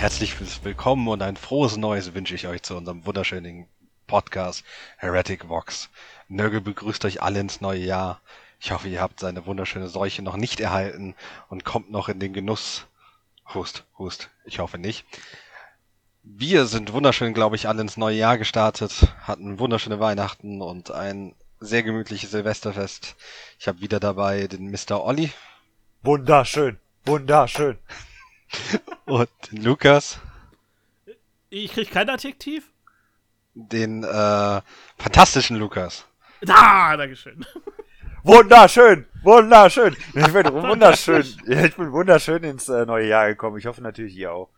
Ein herzliches Willkommen und ein frohes Neues wünsche ich euch zu unserem wunderschönen Podcast Heretic Vox. Nörgel begrüßt euch alle ins neue Jahr. Ich hoffe, ihr habt seine wunderschöne Seuche noch nicht erhalten und kommt noch in den Genuss. Hust, Hust. Ich hoffe nicht. Wir sind wunderschön, glaube ich, alle ins neue Jahr gestartet, hatten wunderschöne Weihnachten und ein sehr gemütliches Silvesterfest. Ich habe wieder dabei den Mr. Olli. Wunderschön, wunderschön. Und Lukas. Ich krieg kein Adjektiv? Den äh, fantastischen Lukas. Da, Dankeschön. Wunderschön, wunderschön. Ich bin wunderschön. Ich bin wunderschön ins äh, neue Jahr gekommen. Ich hoffe natürlich ihr auch.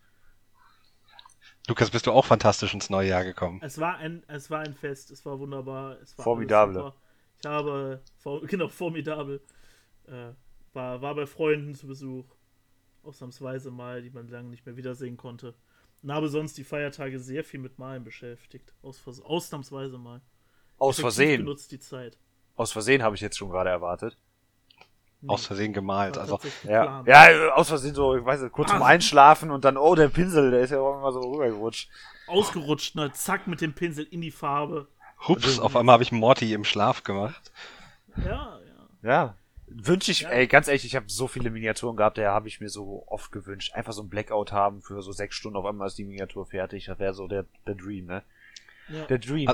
Lukas, bist du auch fantastisch ins neue Jahr gekommen? Es war ein, es war ein Fest, es war wunderbar. Es war formidable. Ich habe, genau, formidabel. Äh, war, war bei Freunden zu Besuch. Ausnahmsweise mal, die man lange nicht mehr wiedersehen konnte. Und habe sonst die Feiertage sehr viel mit Malen beschäftigt. Aus, ausnahmsweise mal. Aus Versehen. benutzt die Zeit. Aus Versehen habe ich jetzt schon gerade erwartet. Nee, aus Versehen gemalt, also. Ja, ja, aus Versehen so, ich weiß nicht, kurz ah. zum Einschlafen und dann, oh, der Pinsel, der ist ja auch immer so rübergerutscht. Ausgerutscht, ne, zack, mit dem Pinsel in die Farbe. Hups, auf einmal habe ich Morty im Schlaf gemacht. Ja, ja. Ja, wünsche ich, ja. ey, ganz ehrlich, ich habe so viele Miniaturen gehabt, der habe ich mir so oft gewünscht. Einfach so ein Blackout haben für so sechs Stunden, auf einmal ist die Miniatur fertig. Das wäre so der, der Dream, ne? Ja. Der Dream.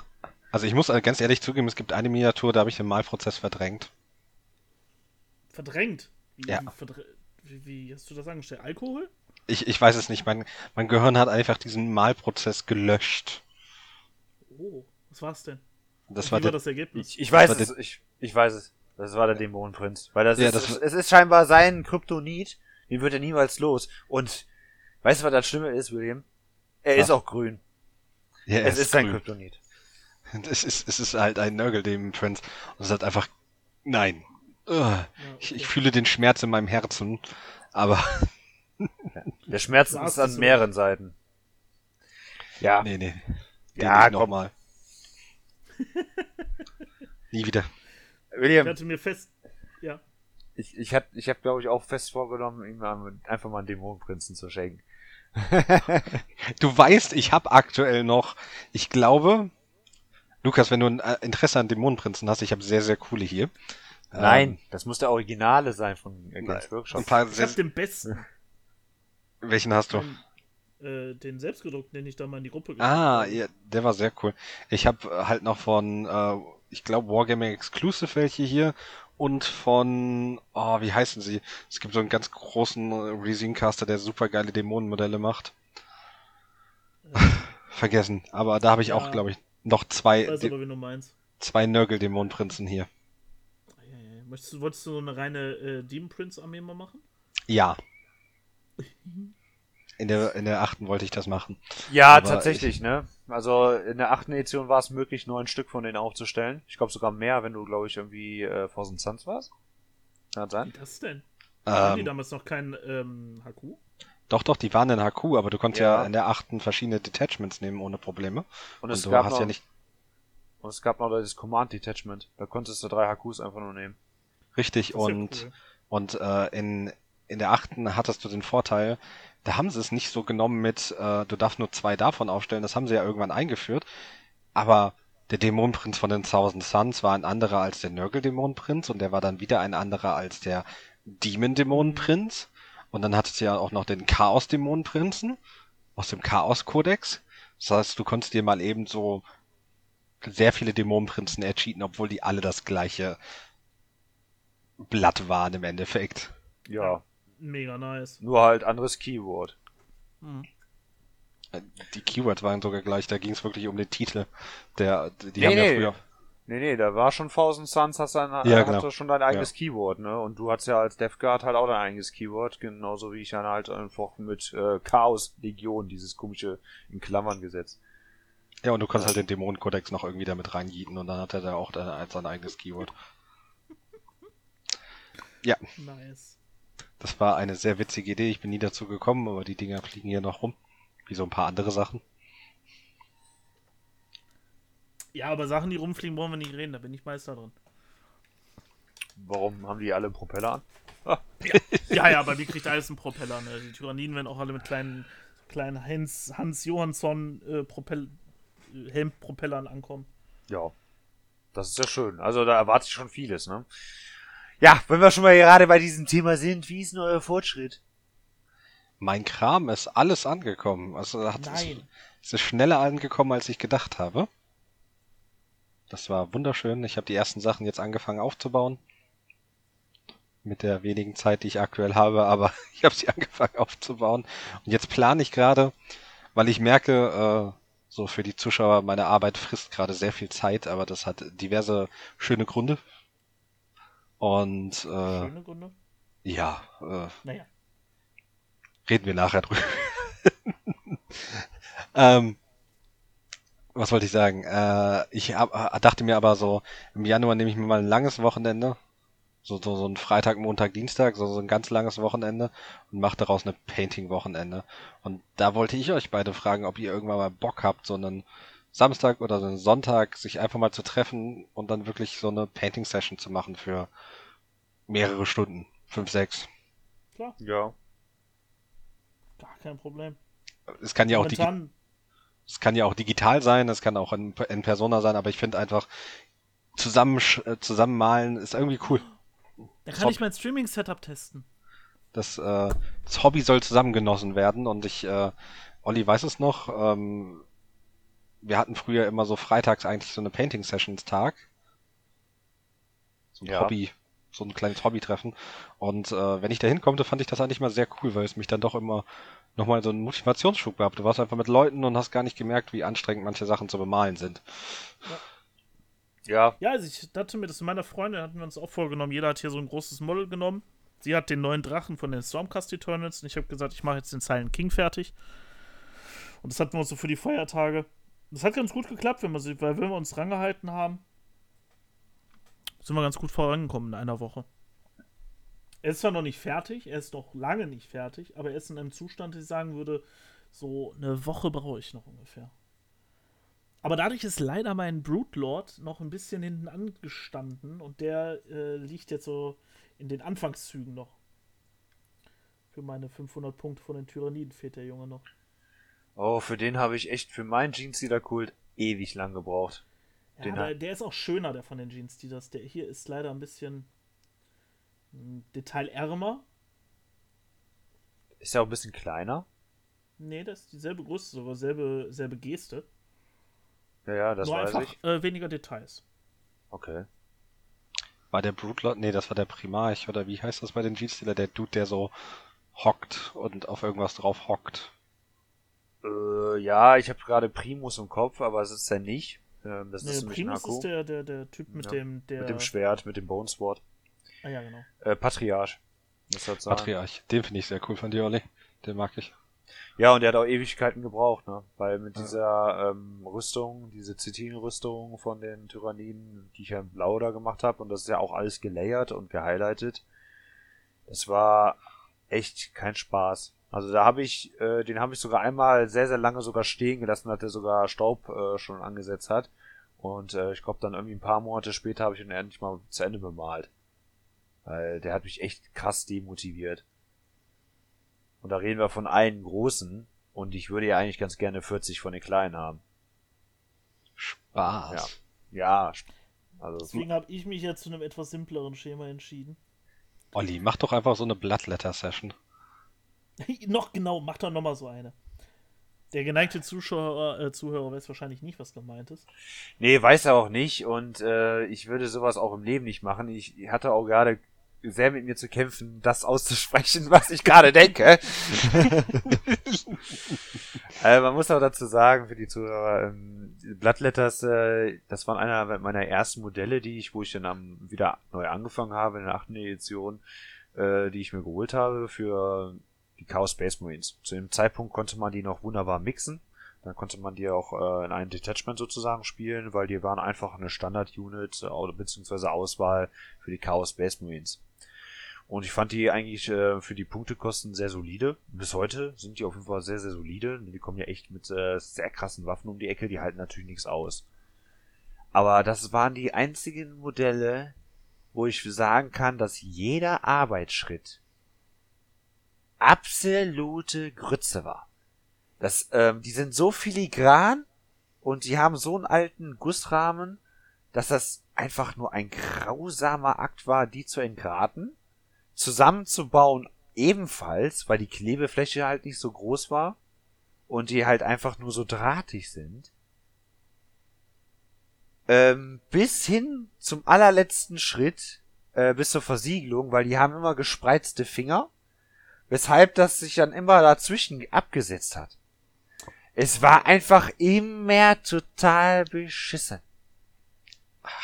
Also ich muss ganz ehrlich zugeben, es gibt eine Miniatur, da habe ich den Malprozess verdrängt. Verdrängt? Wie, ja. Verdr wie, wie, hast du das angestellt? Alkohol? Ich, ich weiß es nicht. Mein, mein Gehirn hat einfach diesen Malprozess gelöscht. Oh, was war's denn? Das war, war der, das Ergebnis? Ich, ich weiß es, ich, ich weiß es. Das war der Dämonenprinz. Weil das, ja, ist, das es ist scheinbar sein Kryptonit. Den wird er niemals los. Und weißt du, was das Schlimme ist, William? Er ja. ist auch grün. Ja, es ist, ist sein Kryptonit. Es ist, es ist halt ein Nörgel-Dämonenprinz. Und es hat einfach, nein. Ich, ich fühle den Schmerz in meinem Herzen, aber. Der Schmerz ist an mehreren Seiten. Ja. Nee, nee. Den ja, nochmal. Nie wieder. William. Ich hatte mir fest. Ja. Ich, ich hab, ich hab, glaube ich, auch fest vorgenommen, ihm einfach mal einen Dämonenprinzen zu schenken. du weißt, ich habe aktuell noch, ich glaube, Lukas, wenn du ein äh, Interesse an Dämonenprinzen hast, ich habe sehr, sehr coole hier. Nein, ähm, das muss der Originale sein von Games Workshop. ich habe den besten. Welchen hast du? Den, äh, den selbstgedruckten, den ich da mal in die Gruppe geschickt Ah, ja, der war sehr cool. Ich habe halt noch von äh, ich glaube, Wargaming Exclusive welche hier und von, oh, wie heißen sie? Es gibt so einen ganz großen Resincaster, der super geile Dämonenmodelle macht. Ja. Vergessen. Aber da habe ich ja. auch, glaube ich, noch zwei, ich weiß aber, wen du meinst. zwei Nörgel-Dämonenprinzen hier. Möchtest du, wolltest du so eine reine äh, Demon Prince Armee mal machen? Ja. In der, in der achten wollte ich das machen. Ja, Aber tatsächlich, ich, ne? Also in der achten Edition war es möglich, neun Stück von denen aufzustellen. Ich glaube sogar mehr, wenn du, glaube ich, irgendwie äh, Thousand Suns warst. Kann das sein? Wie das denn? Ähm, Haben die damals noch kein ähm, HQ? Doch, doch, die waren in HQ, aber du konntest ja, ja in der achten verschiedene Detachments nehmen ohne Probleme. Und, es und gab noch, ja nicht. Und es gab noch das Command Detachment. Da konntest du drei HQs einfach nur nehmen. Richtig, und, cool. und äh, in, in der achten hattest du den Vorteil, da haben sie es nicht so genommen mit, äh, du darfst nur zwei davon aufstellen, das haben sie ja irgendwann eingeführt. Aber der Dämonenprinz von den Thousand Suns war ein anderer als der Nörgel-Dämonenprinz und der war dann wieder ein anderer als der Demon-Dämonenprinz. Und dann hattest du ja auch noch den Chaos-Dämonenprinzen aus dem Chaos-Kodex. Das heißt, du konntest dir mal eben so sehr viele Dämonenprinzen ercheaten, obwohl die alle das gleiche Blatt waren im Endeffekt. Ja, mega nice. Nur halt anderes Keyword. Hm. Die Keywords waren sogar gleich, da ging es wirklich um den Titel. Der, die nee, haben nee. ja früher. Nee, nee, da war schon Thousand Suns, hast dann, ja, genau. schon dein eigenes ja. Keyword, ne? Und du hast ja als Death Guard halt auch dein eigenes Keyword, genauso wie ich dann halt einfach mit äh, Chaos Legion dieses komische in Klammern gesetzt. Ja, und du kannst halt den Dämonenkodex noch irgendwie damit reinjieten und dann hat er da auch sein eigenes Keyword. Ja. Nice. Das war eine sehr witzige Idee. Ich bin nie dazu gekommen, aber die Dinger fliegen hier noch rum. Wie so ein paar andere Sachen. Ja, aber Sachen, die rumfliegen, wollen wir nicht reden. Da bin ich Meister drin. Warum haben die alle Propeller an? ja. ja, ja, bei mir kriegt alles einen Propeller. Ne? Die Tyranniden werden auch alle mit kleinen kleinen Hans, Hans Johansson äh, Propell Helmpropellern ankommen. Ja. Das ist ja schön. Also da erwarte ich schon vieles, ne? Ja, wenn wir schon mal gerade bei diesem Thema sind, wie ist denn euer Fortschritt? Mein Kram ist alles angekommen. Also hat Nein. Es ist schneller angekommen, als ich gedacht habe. Das war wunderschön. Ich habe die ersten Sachen jetzt angefangen aufzubauen. Mit der wenigen Zeit, die ich aktuell habe, aber ich habe sie angefangen aufzubauen. Und jetzt plane ich gerade, weil ich merke, äh, so für die Zuschauer, meine Arbeit frisst gerade sehr viel Zeit, aber das hat diverse schöne Gründe. Und äh, Schöne Gründe. ja, äh, Naja. reden wir nachher drüber. ähm, was wollte ich sagen? Äh, ich hab, äh, dachte mir aber so, im Januar nehme ich mir mal ein langes Wochenende. So, so, so ein Freitag, Montag, Dienstag, so, so ein ganz langes Wochenende und mache daraus eine Painting-Wochenende. Und da wollte ich euch beide fragen, ob ihr irgendwann mal Bock habt, so einen Samstag oder so einen Sonntag sich einfach mal zu treffen und dann wirklich so eine Painting-Session zu machen für mehrere Stunden. Fünf, sechs. Klar, Ja. gar kein Problem. Es kann ja auch Momentan, es kann ja auch digital sein, es kann auch in, in Persona sein, aber ich finde einfach zusammen äh, zusammenmalen ist irgendwie cool. da kann ich mein Streaming-Setup testen. Das, äh, das Hobby soll zusammengenossen werden und ich, äh, Olli weiß es noch, ähm, wir hatten früher immer so freitags eigentlich so eine Painting-Sessions-Tag. So ein Ja. Hobby, so ein kleines Hobbytreffen. Und äh, wenn ich da hinkommte, fand ich das eigentlich mal sehr cool, weil es mich dann doch immer nochmal so einen Motivationsschub gab. Du warst einfach mit Leuten und hast gar nicht gemerkt, wie anstrengend manche Sachen zu bemalen sind. Ja. Ja, also ich hatte mir das mit meiner Freundin, hatten wir uns auch vorgenommen, jeder hat hier so ein großes Model genommen. Sie hat den neuen Drachen von den Stormcast Eternals und ich habe gesagt, ich mache jetzt den Silent King fertig. Und das hatten wir uns so für die Feiertage. Das hat ganz gut geklappt, wenn wir, sie- weil wenn wir uns rangehalten haben, sind wir ganz gut vorangekommen in einer Woche. Er ist zwar noch nicht fertig, er ist noch lange nicht fertig, aber er ist in einem Zustand, dass ich sagen würde, so eine Woche brauche ich noch ungefähr. Aber dadurch ist leider mein Broodlord noch ein bisschen hinten angestanden und der äh, liegt jetzt so in den Anfangszügen noch. Für meine 500 Punkte von den Tyranniden fehlt der Junge noch. Oh, für den habe ich echt für meinen Jeans-Kult ewig lang gebraucht. Ja, Den der, der ist auch schöner, der von den Jeans Steelers. Der hier ist leider ein bisschen mm, detailärmer. Ist ja auch ein bisschen kleiner. Nee, das ist dieselbe Größe, sogar selbe, selbe Geste. Ja, ja, das Nur weiß einfach ich. äh, weniger Details. Okay. War der Broodlord? Nee, das war der Primarch, oder wie heißt das bei den G-Stealer? Der Dude, der so hockt und auf irgendwas drauf hockt. Äh, ja, ich habe gerade Primus im Kopf, aber es ist er nicht. Ähm, das Nee, ist nämlich Primus ist der, der, der Typ mit Ja, dem, der. Mit dem Schwert, mit dem Bone Sword. ah ja, genau. Äh, Patriarch. Patriarch. Den finde ich sehr cool von dir, Olli. Den mag ich. Ja, und der hat auch Ewigkeiten gebraucht, ne? Weil mit Ja. dieser ähm, Rüstung, diese Zitin-Rüstung von den Tyranniden, die ich ja in Blau da gemacht habe, und das ist ja auch alles gelayert und gehighlightet. Das war echt kein Spaß. Also da habe ich, äh, den habe ich sogar einmal sehr, sehr lange sogar stehen gelassen, dass der sogar Staub äh, schon angesetzt hat. Und äh, ich glaube dann irgendwie ein paar Monate später habe ich ihn endlich mal zu Ende bemalt. Weil der hat mich echt krass demotiviert. Und da reden wir von einem großen. Und ich würde ja eigentlich ganz gerne 40 von den kleinen haben. Spaß. Ja. Also, Deswegen habe ich mich jetzt zu einem etwas simpleren Schema entschieden. Olli, mach doch einfach so eine Bloodletter-Session. noch genau, mach doch nochmal so eine. Der geneigte Zuschauer, äh, Zuhörer weiß wahrscheinlich nicht, was gemeint ist. nee, weiß er auch nicht. Und äh, ich würde sowas auch im Leben nicht machen. Ich hatte auch gerade sehr mit mir zu kämpfen, das auszusprechen, was ich gerade denke. äh, man muss auch dazu sagen, für die Zuhörer, ähm, Bloodletters, äh, das waren einer meiner ersten Modelle, die ich, wo ich dann am, wieder neu angefangen habe, in der achten Edition, äh, die ich mir geholt habe für die Chaos Space Marines. Zu dem Zeitpunkt konnte man die noch wunderbar mixen. Dann konnte man die auch äh, in einem Detachment sozusagen spielen, weil die waren einfach eine Standard-Unit äh, beziehungsweise Auswahl für die Chaos Space Marines. Und ich fand die eigentlich äh, für die Punktekosten sehr solide. Bis heute sind die auf jeden Fall sehr, sehr solide. Die kommen ja echt mit äh, sehr krassen Waffen um die Ecke, die halten natürlich nichts aus. Aber das waren die einzigen Modelle, wo ich sagen kann, dass jeder Arbeitsschritt absolute Grütze war. Das, ähm, die sind so filigran und die haben so einen alten Gussrahmen, dass das einfach nur ein grausamer Akt war, die zu entgraten, zusammenzubauen ebenfalls, weil die Klebefläche halt nicht so groß war und die halt einfach nur so drahtig sind. Ähm, bis hin zum allerletzten Schritt, äh, bis zur Versiegelung, weil die haben immer gespreizte Finger, weshalb das sich dann immer dazwischen abgesetzt hat. Es war einfach immer total beschissen.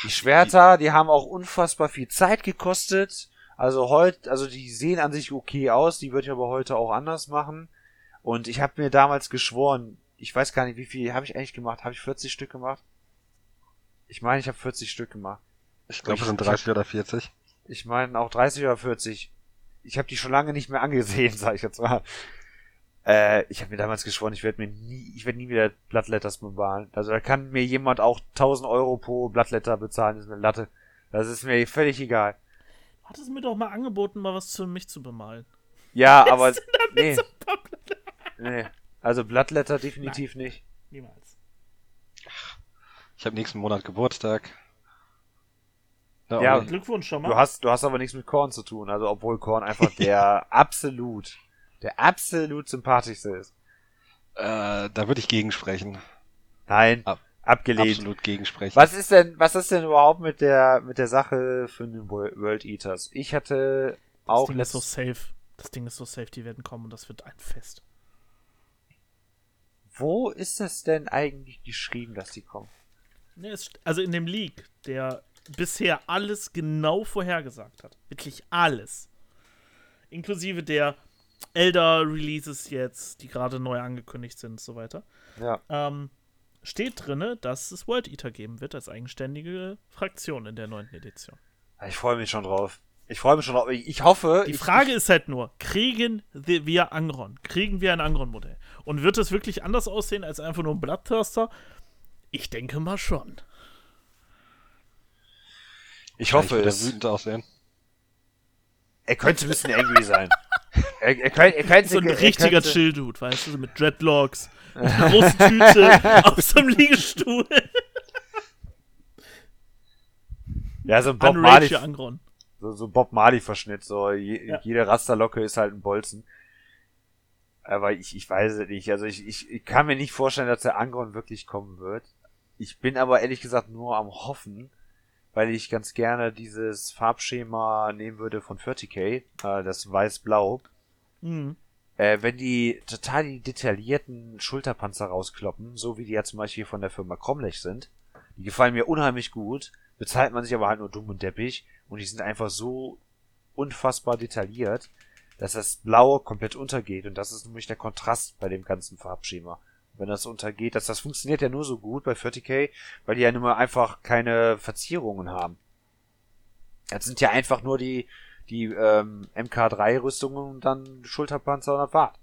Die Schwerter, die haben auch unfassbar viel Zeit gekostet. Also heute, also die sehen an sich okay aus, die würde ich aber heute auch anders machen. Und ich habe mir damals geschworen, ich weiß gar nicht, wie viel habe ich eigentlich gemacht? Habe ich 40 Stück gemacht? Ich meine, ich habe 40 Stück gemacht. Ich glaube, es sind 30 oder 40. Ich meine auch 30 oder 40. Ich habe die schon lange nicht mehr angesehen, sag ich jetzt mal. Äh, ich habe mir damals geschworen, ich werde mir nie, ich werde nie wieder Bloodletters bemalen. Also da kann mir jemand auch 1000 Euro pro Bloodletter bezahlen, das ist eine Latte. Das ist mir völlig egal. Du hattest mir doch mal angeboten, mal was für mich zu bemalen. Ja, aber nee. So nee. Also Bloodletter definitiv Nein. nicht. Niemals. Ich habe nächsten Monat Geburtstag. Ja, Ja, und Glückwunsch schon mal. Du hast, du hast aber nichts mit Korn zu tun, also obwohl Korn einfach der absolut, der absolut sympathischste ist. Äh, da würde ich gegensprechen. Nein, Ab- abgelehnt. Absolut gegensprechen. Was ist denn, was ist denn überhaupt mit der, mit der Sache für den Wo- World Eaters? Ich hatte das auch Ding ist so safe. Das Ding ist so safe, die werden kommen und das wird ein Fest. wo ist es denn eigentlich geschrieben, dass die kommen? Ne, also in dem Leak, der bisher alles genau vorhergesagt hat. Wirklich alles. Inklusive der Elder-Releases jetzt, die gerade neu angekündigt sind und so weiter. Ja. Ähm, steht drinne, dass es World Eater geben wird als eigenständige Fraktion in der neunten Edition. Ich freue mich schon drauf. Ich freue mich schon drauf. Ich, ich hoffe. Die ich, Frage ist halt nur, kriegen wir Angron? Kriegen wir ein Angron-Modell? Und wird es wirklich anders aussehen als einfach nur ein Bloodthirster? Ich denke mal schon. Ich hoffe es. wütend aussehen. Er könnte ein bisschen angry sein. Er, er, könnte, er könnte, So ein er richtiger könnte, Chill-Dude, weißt du, so mit Dreadlocks, mit einer großen Tüte auf so einem Liegestuhl. Ja, so ein Bob Marley, so, so Bob Marley Verschnitt. So je, Ja. jede Rasterlocke ist halt ein Bolzen. Aber ich, ich weiß es nicht. Also ich, ich, ich kann mir nicht vorstellen, dass der Angron wirklich kommen wird. Ich bin aber ehrlich gesagt nur am Hoffen, weil ich ganz gerne dieses Farbschema nehmen würde von 40k, äh, das weiß-blau. Mhm. Äh, wenn die total die detaillierten Schulterpanzer rauskloppen, so wie die ja zum Beispiel von der Firma Cromlech sind, die gefallen mir unheimlich gut, bezahlt man sich aber halt nur dumm und deppig und die sind einfach so unfassbar detailliert, dass das Blaue komplett untergeht und das ist nämlich der Kontrast bei dem ganzen Farbschema. Wenn das untergeht, dass das funktioniert ja nur so gut bei 40k, weil die ja nun mal einfach keine Verzierungen haben. Das sind ja einfach nur die, die ähm, MK3-Rüstungen und dann Schulterpanzer und das war's.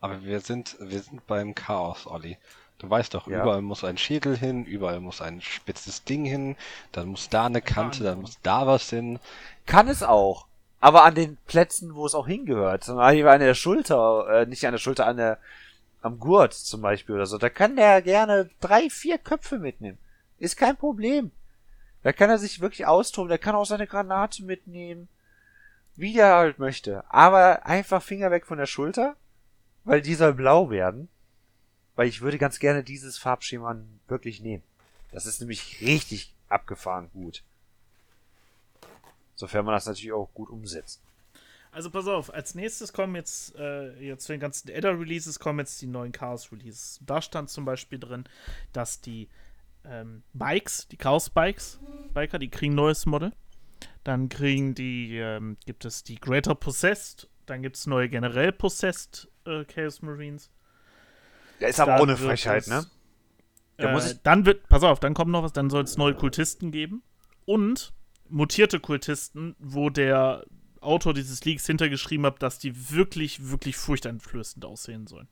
Aber wir sind, wir sind beim Chaos, Olli. Du weißt doch, Ja. überall muss ein Schädel hin, überall muss ein spitzes Ding hin, dann muss da eine Kante, dann muss da was hin. Kann es auch. Aber an den Plätzen, wo es auch hingehört. Zum Beispiel an der Schulter, äh, nicht an der Schulter, an der, am Gurt zum Beispiel oder so. Da kann der gerne drei, vier Köpfe mitnehmen. Ist kein Problem. Da kann er sich wirklich austoben. Der kann auch seine Granate mitnehmen. Wie der halt möchte. Aber einfach Finger weg von der Schulter. Weil die soll blau werden. Weil ich würde ganz gerne dieses Farbschema wirklich nehmen. Das ist nämlich richtig abgefahren gut. Sofern man das natürlich auch gut umsetzt. Also pass auf, als nächstes kommen jetzt, äh, jetzt zu den ganzen Adder-Releases kommen jetzt die neuen Chaos-Releases. Da stand zum Beispiel drin, dass die ähm, Bikes, die Chaos-Bikes, Biker, die kriegen ein neues Model. Dann kriegen die, ähm, gibt es die Greater Possessed, dann gibt es neue generell Possessed äh, Chaos Marines. Der ist aber wird Frechheit, es, ne? Da Äh, dann wird, pass auf, dann kommt noch was, dann soll es neue Kultisten geben und mutierte Kultisten, wo der Autor dieses Leaks hintergeschrieben hat, dass die wirklich, wirklich furchteinflößend aussehen sollen.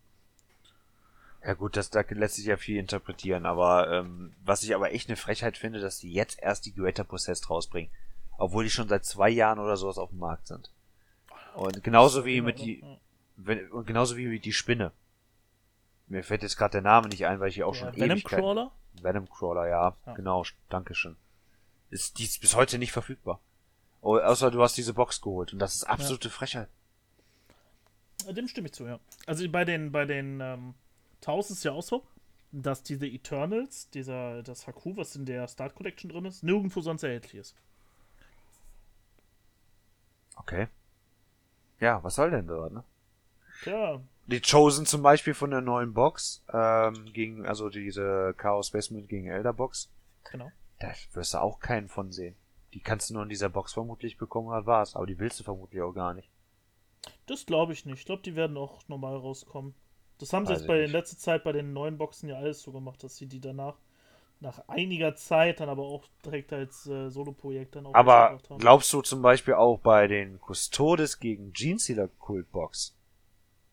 Ja gut, das, da lässt sich ja viel interpretieren, aber ähm, was ich aber echt eine Frechheit finde, dass die jetzt erst die Greater Possessed rausbringen. Obwohl die schon seit zwei Jahren oder sowas auf dem Markt sind. Und genauso wie mit die, wenn, und genauso wie mit die Spinne. Mir fällt jetzt gerade der Name nicht ein, weil ich hier auch Der schon Venom Crawler? Venom Crawler, ja, Ja. genau, Dankeschön. Ist, die ist bis heute nicht verfügbar. Oh, außer du hast diese Box geholt und das ist absolute Frechheit. Äh, Dem stimme ich zu, ja. Also bei den, bei den ähm, Taus ist ja auch so, dass diese Eternals, dieser, das Haku, was in der Start Collection drin ist, nirgendwo sonst erhältlich ist. Okay. Ja, was soll denn dort, ne? Tja, Die Chosen zum Beispiel von der neuen Box, ähm, gegen, also diese Chaos Basement gegen Elder Box, genau. da wirst du auch keinen von sehen. Die kannst du nur in dieser Box vermutlich bekommen, hat war's. Aber die willst du vermutlich auch gar nicht. Das glaube ich nicht. Ich glaube, die werden auch normal rauskommen. Das haben sie Weiß jetzt bei nicht. letzter Zeit bei den neuen Boxen ja alles so gemacht, dass sie die danach nach einiger Zeit dann aber auch direkt als äh, Solo-Projekt dann auch Aber glaubst du zum Beispiel auch bei den Custodes gegen Genestealer Kult Box?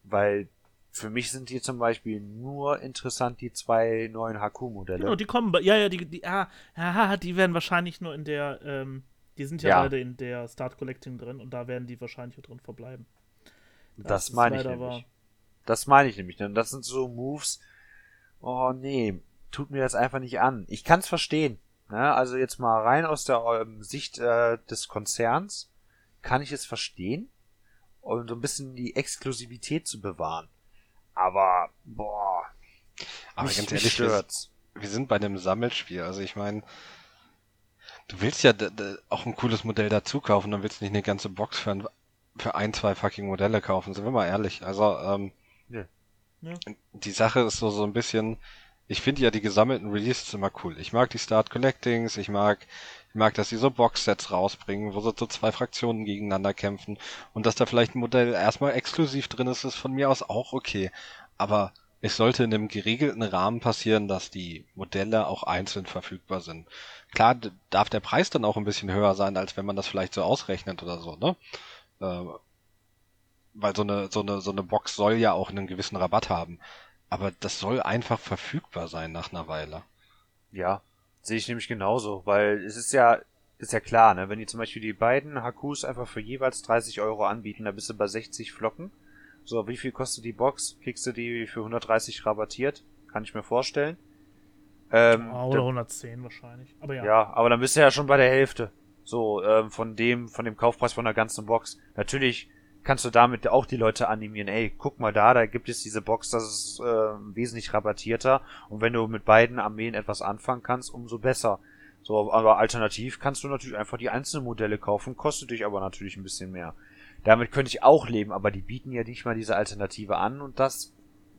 Weil für mich sind hier zum Beispiel nur interessant die zwei neuen Haku-Modelle. Genau, die kommen, ja, ja, die, die, ah, ah, die werden wahrscheinlich nur in der, ähm, die sind ja, Ja. beide in der Start Collecting drin und da werden die wahrscheinlich auch drin verbleiben. das ist meine ich nämlich. wahr. Das meine ich nämlich. Denn das sind so Moves. Oh nee, tut mir das einfach nicht an. Ich kann es verstehen. Ne? Also jetzt mal rein aus der ähm, Sicht äh, des Konzerns kann ich es verstehen, um so ein bisschen die Exklusivität zu bewahren. Aber boah, Aber mich, ganz ehrlich, wir, wir sind bei einem Sammelspiel. Also ich meine, du willst ja auch ein cooles Modell dazu kaufen, dann willst du nicht eine ganze Box für ein, für ein zwei fucking Modelle kaufen. Sind wir mal ehrlich. Also ähm, Ja. Ja. die Sache ist so so ein bisschen. Ich finde ja die gesammelten Releases immer cool. Ich mag die Start Collectings, ich mag, ich mag, dass sie so Boxsets rausbringen, wo so zwei Fraktionen gegeneinander kämpfen und dass da vielleicht ein Modell erstmal exklusiv drin ist, ist von mir aus auch okay. Aber es sollte in einem geregelten Rahmen passieren, dass die Modelle auch einzeln verfügbar sind. Klar darf der Preis dann auch ein bisschen höher sein, als wenn man das vielleicht so ausrechnet oder so, ne? Äh, weil so eine, so eine, so eine Box soll ja auch einen gewissen Rabatt haben. Aber das soll einfach verfügbar sein nach einer Weile. Ja, sehe ich nämlich genauso, weil es ist ja, ist ja klar, ne, wenn die zum Beispiel die beiden Hakus einfach für jeweils 30 Euro anbieten, da bist du bei 60 Flocken. So, wie viel kostet die Box? Kriegst du die für 130 rabattiert? Kann ich mir vorstellen. Ähm, Ah, oder 110 wahrscheinlich. Aber ja. ja, aber dann bist du ja schon bei der Hälfte. So, ähm, von dem, von dem Kaufpreis von der ganzen Box. Natürlich kannst du damit auch die Leute animieren, ey, guck mal da, da gibt es diese Box, das ist äh, wesentlich rabattierter. Und wenn du mit beiden Armeen etwas anfangen kannst, umso besser. So, aber alternativ kannst du natürlich einfach die einzelnen Modelle kaufen, kostet dich aber natürlich ein bisschen mehr. Damit könnte ich auch leben, aber die bieten ja nicht mal diese Alternative an und das,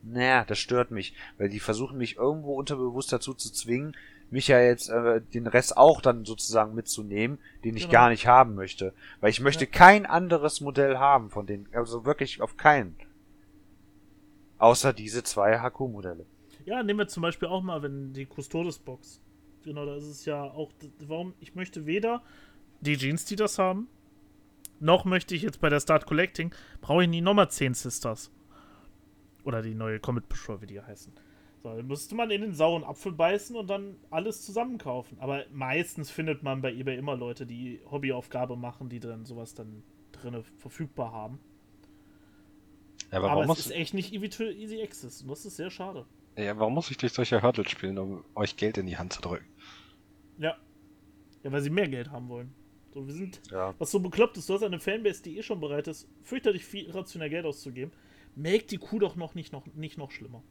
naja, das stört mich, weil die versuchen mich irgendwo unterbewusst dazu zu zwingen, mich ja jetzt äh, den Rest auch dann sozusagen mitzunehmen, den ich Genau. gar nicht haben möchte. Weil ich möchte Ja. kein anderes Modell haben von denen, also wirklich auf keinen. Außer diese zwei Haku-Modelle. Ja, nehmen wir zum Beispiel auch mal, wenn die Custodes-Box. Genau, da ist es ja auch, warum, ich möchte weder die Jeans, die das haben, noch möchte ich jetzt bei der Start Collecting, brauche ich nie nochmal 10 Sisters. Oder die neue Comet Patrol, wie die heißen. So, dann müsste man in den sauren Apfel beißen und dann alles zusammen kaufen. Aber meistens findet man bei eBay immer Leute, die Hobbyaufgabe machen, die dann sowas dann drinne verfügbar haben. Ja, aber, Aber, es ist echt nicht easy access. Und das ist sehr schade. ja, warum muss ich durch solche Hurdles spielen, um euch Geld in die Hand zu drücken? Ja. Ja, weil sie mehr Geld haben wollen. So, wir sind, Ja. was so bekloppt ist, du hast eine Fanbase, die eh schon bereit ist, fürchterlich viel rationell Geld auszugeben. Make die Kuh doch noch nicht noch, nicht noch schlimmer.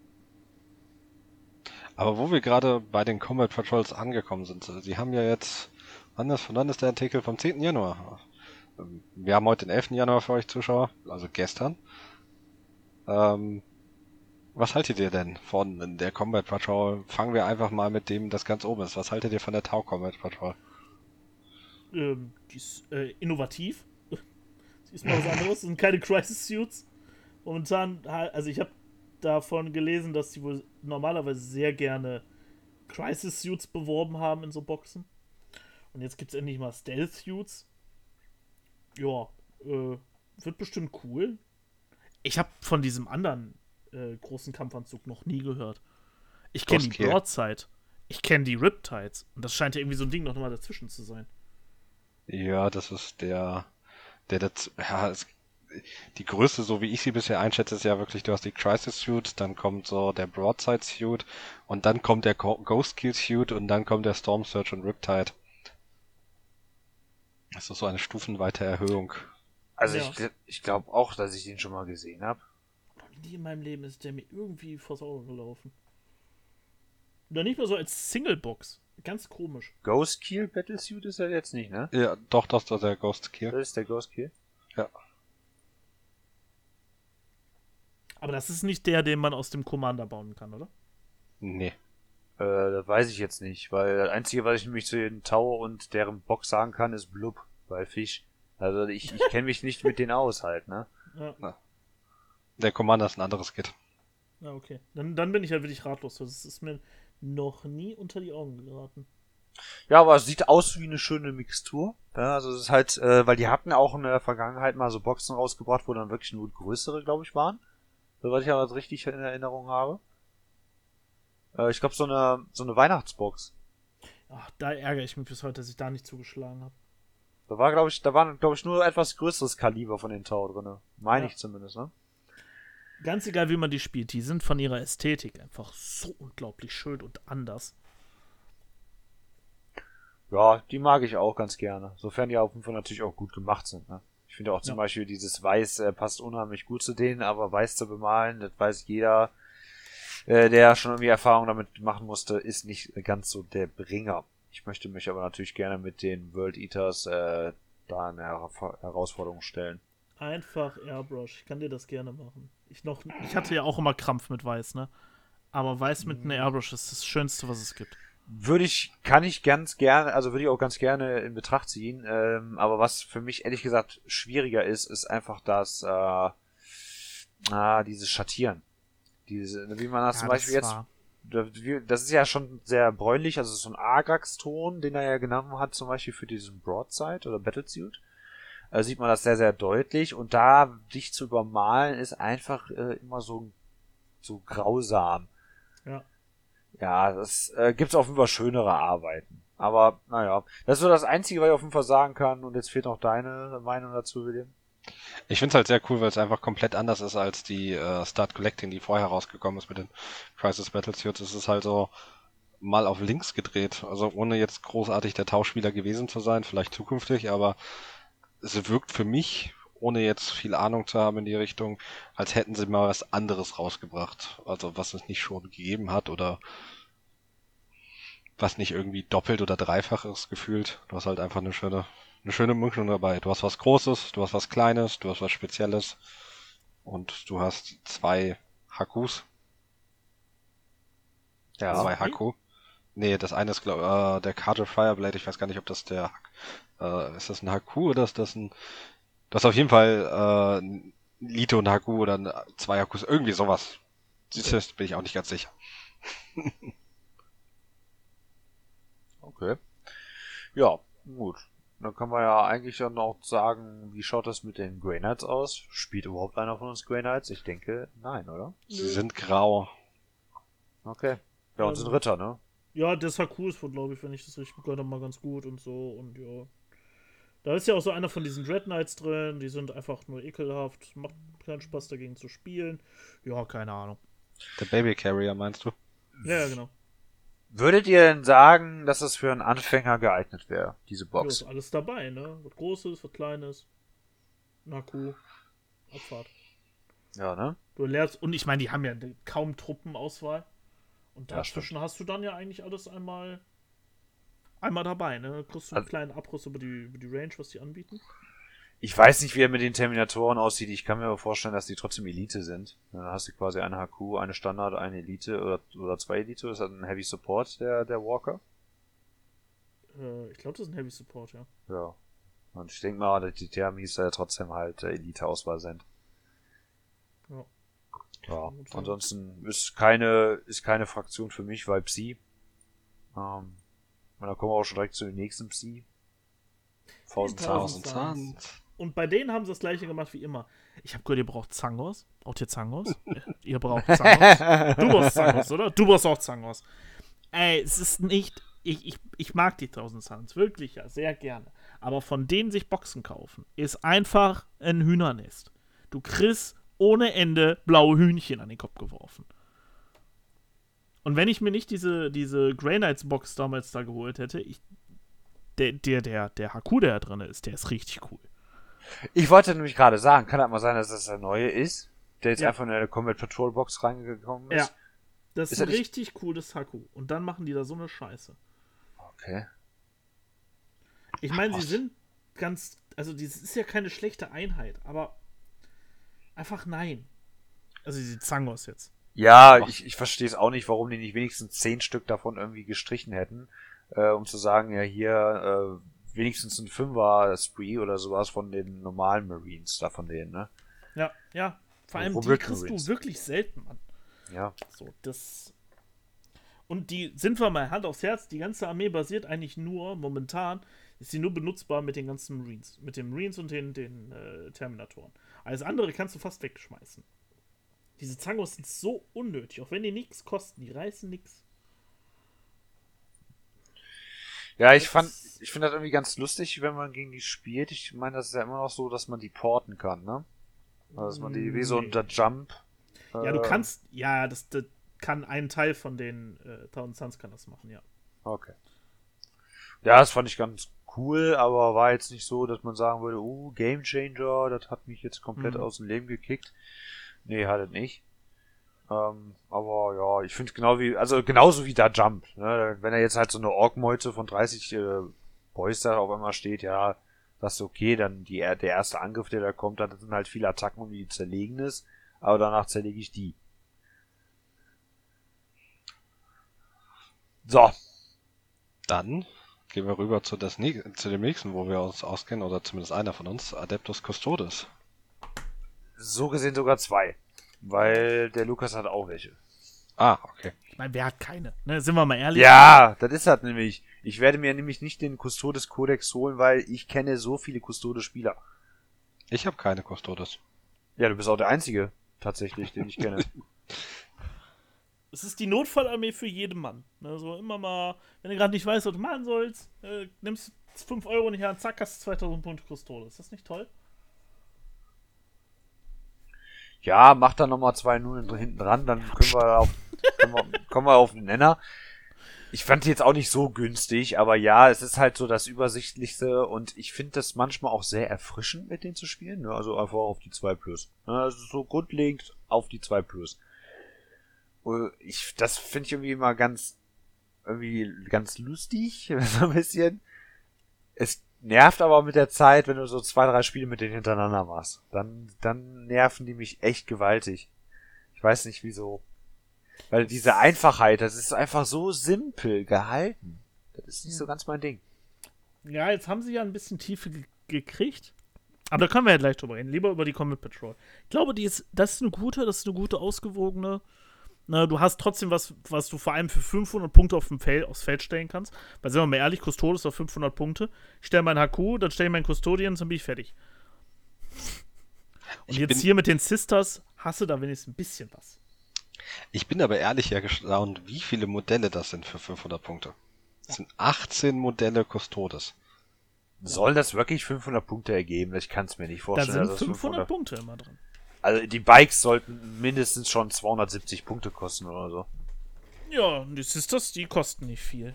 Aber wo wir gerade bei den Combat Patrols angekommen sind, äh, sie haben ja jetzt, wann ist, von wann ist der Artikel? Vom 10. Januar. Ähm, Wir haben heute den 11. Januar für euch Zuschauer, also gestern. Ähm, was haltet ihr denn von der Combat Patrol? Fangen wir einfach mal mit dem, das ganz oben ist. Was haltet ihr von der Tau Combat Patrol? Ähm, die ist äh, innovativ. sie ist mal was anderes. Das sind keine Crisis Suits. Momentan, also ich habe davon gelesen, dass sie wohl normalerweise sehr gerne Crisis Suits beworben haben in so Boxen. Und jetzt gibt es endlich mal Stealth Suits. Ja, äh, wird bestimmt cool. Ich habe von diesem anderen äh, großen Kampfanzug noch nie gehört. Ich kenne die. Broadside. Ich kenne die Riptides. Und das scheint ja irgendwie so ein Ding noch mal dazwischen zu sein. Ja, das ist der, der dazu, ja, es, die Größe, so wie ich sie bisher einschätze, ist ja wirklich, du hast die Crisis Suit, dann kommt so der Broadside Suit und dann kommt der Ghost Kill Suit und dann kommt der Storm Surge und Riptide. Das ist so eine stufenweite Erhöhung. Also ja. ich, ich glaube auch, dass ich den schon mal gesehen habe. Nie in meinem Leben ist der mir irgendwie vors Auge gelaufen. Oder nicht mal so als Singlebox. Ganz komisch. Ghost Kill Battlesuit ist er jetzt nicht, ne? Ja, doch, das ist der Ghost Kill. Das ist der Ghost Kill? Ja. Aber das ist nicht der, den man aus dem Commander bauen kann, oder? Nee. Äh, das weiß ich jetzt nicht, weil das Einzige, was ich nämlich zu den Tower und deren Box sagen kann, ist Blub, weil Fisch. Also ich, ich kenne mich nicht mit denen aus halt, ne? Ja. Der Commander ist ein anderes Kit. Ja, okay. Dann, dann bin ich halt wirklich ratlos. Das ist mir noch nie unter die Augen geraten. Ja, aber es sieht aus wie eine schöne Mixtur. Ja, also es ist halt, äh, weil die hatten auch in der Vergangenheit mal so Boxen rausgebracht, wo dann wirklich nur größere, glaube ich, waren. Soweit ich aber das richtig in Erinnerung habe. Äh, ich glaube, so eine, so eine Weihnachtsbox. Ach, da ärgere ich mich bis heute, dass ich da nicht zugeschlagen habe. Da war, glaube ich, da waren, glaube ich, nur etwas größeres Kaliber von den Tau drin. Meine ja. ich zumindest, ne? Ganz egal, wie man die spielt, die sind von ihrer Ästhetik einfach so unglaublich schön und anders. Ja, die mag ich auch ganz gerne. Sofern die auf jeden Fall natürlich auch gut gemacht sind. Ne? Ich finde auch zum ja. Beispiel dieses Weiß äh, passt unheimlich gut zu denen, aber Weiß zu bemalen, das weiß jeder, äh, der schon irgendwie Erfahrung damit machen musste, ist nicht ganz so der Bringer. Ich möchte mich aber natürlich gerne mit den World Eaters äh, da eine Herausforderung stellen. Einfach Airbrush. Ich kann dir das gerne machen. Ich, noch, ich hatte ja auch immer Krampf mit Weiß, ne? Aber Weiß mit einem Airbrush ist das Schönste, was es gibt würde ich, kann ich ganz gerne, also würde ich auch ganz gerne in Betracht ziehen. Ähm, aber was für mich ehrlich gesagt schwieriger ist, ist einfach das, äh, ah, dieses Schattieren. Diese, wie man das ja, zum Beispiel jetzt, das ist ja schon sehr bräunlich, also so ein Argax-Ton, den er ja genommen hat, zum Beispiel für diesen Broadside oder Battlesuit. Äh, sieht man das sehr, sehr deutlich. Und da dich zu übermalen, ist einfach äh, immer so, so grausam. Ja. Ja, das äh, gibt's auf jeden Fall schönere Arbeiten. Aber naja, das ist so das Einzige, was ich auf jeden Fall sagen kann. Und jetzt fehlt noch deine Meinung dazu, William. Ich finde es halt sehr cool, weil es einfach komplett anders ist als die äh, Start Collecting, die vorher rausgekommen ist mit den Crisis Battlesuits. Es ist halt so mal auf links gedreht. Also ohne jetzt großartig der Tauschspieler gewesen zu sein, vielleicht zukünftig, aber es wirkt für mich, ohne jetzt viel Ahnung zu haben in die Richtung, als hätten sie mal was anderes rausgebracht. Also was es nicht schon gegeben hat oder was nicht irgendwie doppelt oder dreifaches gefühlt. Du hast halt einfach eine schöne, eine schöne Mischung dabei. Du hast was Großes, du hast was Kleines, du hast was Spezielles und du hast zwei Hakus. Ja, zwei Haku. Nee, das eine ist glaub, äh, der Carter Fireblade. Ich weiß gar nicht, ob das der äh, ist das ein Haku oder ist das ein das ist auf jeden Fall äh, Lito und Haku oder zwei Hakus, irgendwie sowas. Okay. bin ich auch nicht ganz sicher. Okay. Ja, gut. Dann kann man ja eigentlich dann auch sagen, wie schaut das mit den Grey Knights aus? Spielt überhaupt einer von uns Grey Knights? Ich denke, nein, oder? Sie sind grau. Okay. Ja, und sind ähm, Ritter, ne? Ja, das Haku ist wohl, glaube ich, wenn ich das richtig gehört habe, mal ganz gut und so und ja. Da ist ja auch so einer von diesen Dread Knights drin, die sind einfach nur ekelhaft, macht keinen Spaß dagegen zu spielen. Ja, keine Ahnung. Der Baby Carrier meinst du? Ja, genau. Würdet ihr denn sagen, dass es für einen Anfänger geeignet wäre, diese Box? Ja, ist alles dabei, ne? Was Großes, was Kleines. Naku. Abfahrt. Ja, ne? Du lernst, und ich meine, die haben ja kaum Truppenauswahl. Und dazwischen ja, hast du dann ja eigentlich alles einmal einmal dabei, ne? Kriegst du einen also, kleinen Abriss über die, über die Range, was die anbieten. Ich weiß nicht, wie er mit den Terminatoren aussieht. Ich kann mir aber vorstellen, dass die trotzdem Elite sind. Dann hast du quasi eine HQ, eine Standard, eine Elite oder, oder zwei Elite. Das hat ein Heavy Support, der, der Walker. Äh, ich glaube, das ist ein Heavy Support, ja. Ja. Und ich denke mal, dass die Thermis ja trotzdem halt äh, Elite-Auswahl sind. Ja. Ja. Ansonsten ist keine, ist keine Fraktion für mich, weil Psi. Ähm, und dann kommen wir auch schon direkt zu den nächsten Psi. Thousand Suns. Und bei denen haben sie das gleiche gemacht wie immer. Ich habe gehört, ihr braucht Zangos. Braucht ihr Zangos? ihr braucht Zangos. Du brauchst Zangos, oder? Du brauchst auch Zangos. Ey, es ist nicht. Ich, ich, ich mag die 1000 Suns, wirklich ja, sehr gerne. Aber von denen sich Boxen kaufen, ist einfach ein Hühnernest. Du kriegst ohne Ende blaue Hühnchen an den Kopf geworfen. Und wenn ich mir nicht diese, diese Grey Knights Box damals da geholt hätte, ich, der, der, der, der Haku, der da drin ist, der ist richtig cool. Ich wollte nämlich gerade sagen, kann halt mal sein, dass das der neue ist, der jetzt Ja. einfach in eine Combat Patrol Box reingekommen ist. Ja. Das ist, Ist ein er nicht- richtig cooles Haku. Und dann machen die da so eine Scheiße. Okay. Ich meine, sie sind ganz. Also, das ist ja keine schlechte Einheit, aber einfach nein. Also, diese Zangos jetzt. Ja, Ach. ich, ich verstehe es auch nicht, warum die nicht wenigstens zehn Stück davon irgendwie gestrichen hätten, äh, um zu sagen, ja hier äh, wenigstens ein Fünfer Spree oder sowas von den normalen Marines, da von denen, ne? Ja, ja. Vor allem, die kriegst Marines. du wirklich selten, Mann. Ja. So, das. Und die, sind wir mal Hand aufs Herz, die ganze Armee basiert eigentlich nur, momentan, ist sie nur benutzbar mit den ganzen Marines. Mit den Marines und den, den äh, Terminatoren. Alles andere kannst du fast wegschmeißen. Diese Zangos sind so unnötig, auch wenn die nichts kosten, die reißen nichts. Ja, ich fand, ich finde das irgendwie ganz lustig, wenn man gegen die spielt. Ich meine, das ist ja immer noch so, dass man die porten kann, ne? Also, dass man die wie so ein Jump. Ja, du äh, kannst, ja, das, das kann ein Teil von den äh, 1000 Suns kann das machen, ja. Okay. Ja, das fand ich ganz cool, aber war jetzt nicht so, dass man sagen würde, uh, Game Changer, das hat mich jetzt komplett Mhm. aus dem Leben gekickt. Nee, hat es nicht. Ähm, aber ja, ich finde genau wie, also genauso wie da Jump. Ne? Wenn er jetzt halt so eine Ork-Meute von 30 äh, Boys da auf einmal steht, ja, das ist okay, dann die, der erste Angriff, der da kommt, das sind halt viele Attacken, um die zerlegen ist, aber danach zerlege ich die. So, Dann gehen wir rüber zu, das, zu dem nächsten, wo wir uns auskennen, oder zumindest einer von uns, Adeptus Custodes. So gesehen sogar zwei. Weil der Lukas hat auch welche. Ah, okay. Ich meine, wer hat keine? Ne, sind wir mal ehrlich? Ja, das ist halt nämlich. Ich werde mir nämlich nicht den Custodes Codex holen, weil ich kenne so viele Custodes Spieler. Ich habe keine Custodes. Ja, du bist auch der Einzige, tatsächlich, den ich kenne. Es ist die Notfallarmee für jeden Mann. Ne, so immer mal, wenn du gerade nicht weißt, was du machen sollst, äh, nimmst 5 Euro nicht an, zack, hast du 2000 Punkte Custodes. Ist das nicht toll? Ja, mach da nochmal zwei Nullen hinten dran, dann können wir auf, können wir, kommen wir auf den Nenner. Ich fand die jetzt auch nicht so günstig, aber ja, es ist halt so das Übersichtlichste und ich finde das manchmal auch sehr erfrischend, mit denen zu spielen. Ne? Also einfach auf die 2 Plus. Ne? Also so grundlegend auf die 2 Plus. Und Ich, das finde ich irgendwie immer ganz, irgendwie ganz lustig, so ein bisschen. Es nervt aber mit der Zeit, wenn du so zwei, drei Spiele mit denen hintereinander machst. Dann, dann nerven die mich echt gewaltig. Ich weiß nicht wieso. Weil diese Einfachheit, das ist einfach so simpel gehalten. Das ist nicht so ganz mein Ding. Ja, jetzt haben sie ja ein bisschen Tiefe ge gekriegt. Aber da können wir ja gleich drüber reden. Lieber über die Combat Patrol. Ich glaube, die ist, das ist eine gute, das ist eine gute, ausgewogene. Na, du hast trotzdem was, was du vor allem für 500 Punkte auf dem Feld, aufs Feld stellen kannst. Weil, sind wir mal ehrlich, Custodes auf 500 Punkte. Ich stelle meinen HQ, dann stelle ich meinen Custodian, dann bin ich fertig. Und Ich jetzt hier mit den Sisters hast du da wenigstens ein bisschen was. Ich bin aber ehrlich ja gestaunt, wie viele Modelle das sind für 500 Punkte. Das sind 18 Modelle Custodes. Soll das wirklich 500 Punkte ergeben? Ich kann es mir nicht Da vorstellen. sind dass das 500 Punkte immer drin. Also die Bikes sollten mindestens schon 270 Punkte kosten oder so. Ja, die Sisters, die kosten nicht viel.